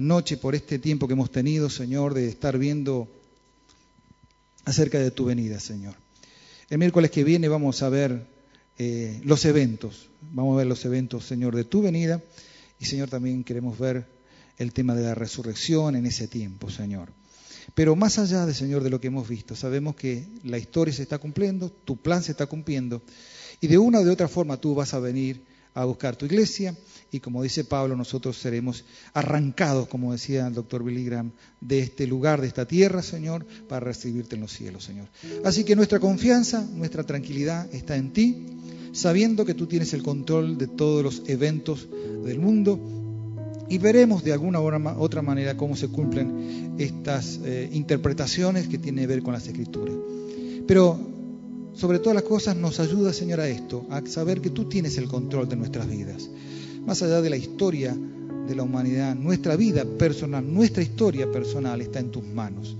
Speaker 1: noche por este tiempo que hemos tenido, Señor, de estar viendo acerca de tu venida, Señor. El miércoles que viene vamos a ver eh, los eventos. Vamos a ver los eventos, Señor, de tu venida. Y, Señor, también queremos ver el tema de la resurrección en ese tiempo, Señor. Pero más allá de, Señor, de lo que hemos visto, sabemos que la historia se está cumpliendo, tu plan se está cumpliendo, y de una o de otra forma tú vas a venir a buscar tu iglesia y como dice Pablo, nosotros seremos arrancados, como decía el doctor Billy Graham, de este lugar, de esta tierra, Señor, para recibirte en los cielos, Señor. Así que nuestra confianza, nuestra tranquilidad está en ti, sabiendo que tú tienes el control de todos los eventos del mundo y veremos de alguna otra manera cómo se cumplen estas eh, interpretaciones que tienen que ver con las escrituras. Pero sobre todas las cosas nos ayuda, Señor, a esto, a saber que tú tienes el control de nuestras vidas más allá de la historia de la humanidad, nuestra vida personal, nuestra historia personal está en tus manos.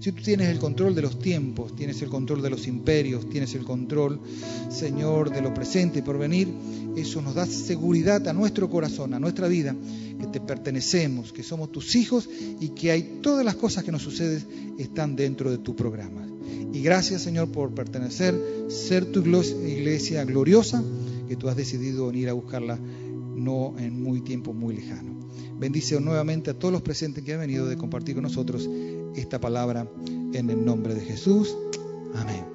Speaker 1: Si tú tienes el control de los tiempos, tienes el control de los imperios, tienes el control, Señor, de lo presente y por venir, eso nos da seguridad a nuestro corazón, a nuestra vida, que te pertenecemos, que somos tus hijos y que hay todas las cosas que nos suceden están dentro de tu programa. Y gracias, Señor, por pertenecer, ser tu iglesia gloriosa, que tú has decidido venir a buscarla no en muy tiempo muy lejano. Bendice nuevamente a todos los presentes que han venido de compartir con nosotros esta palabra en el nombre de Jesús. Amén.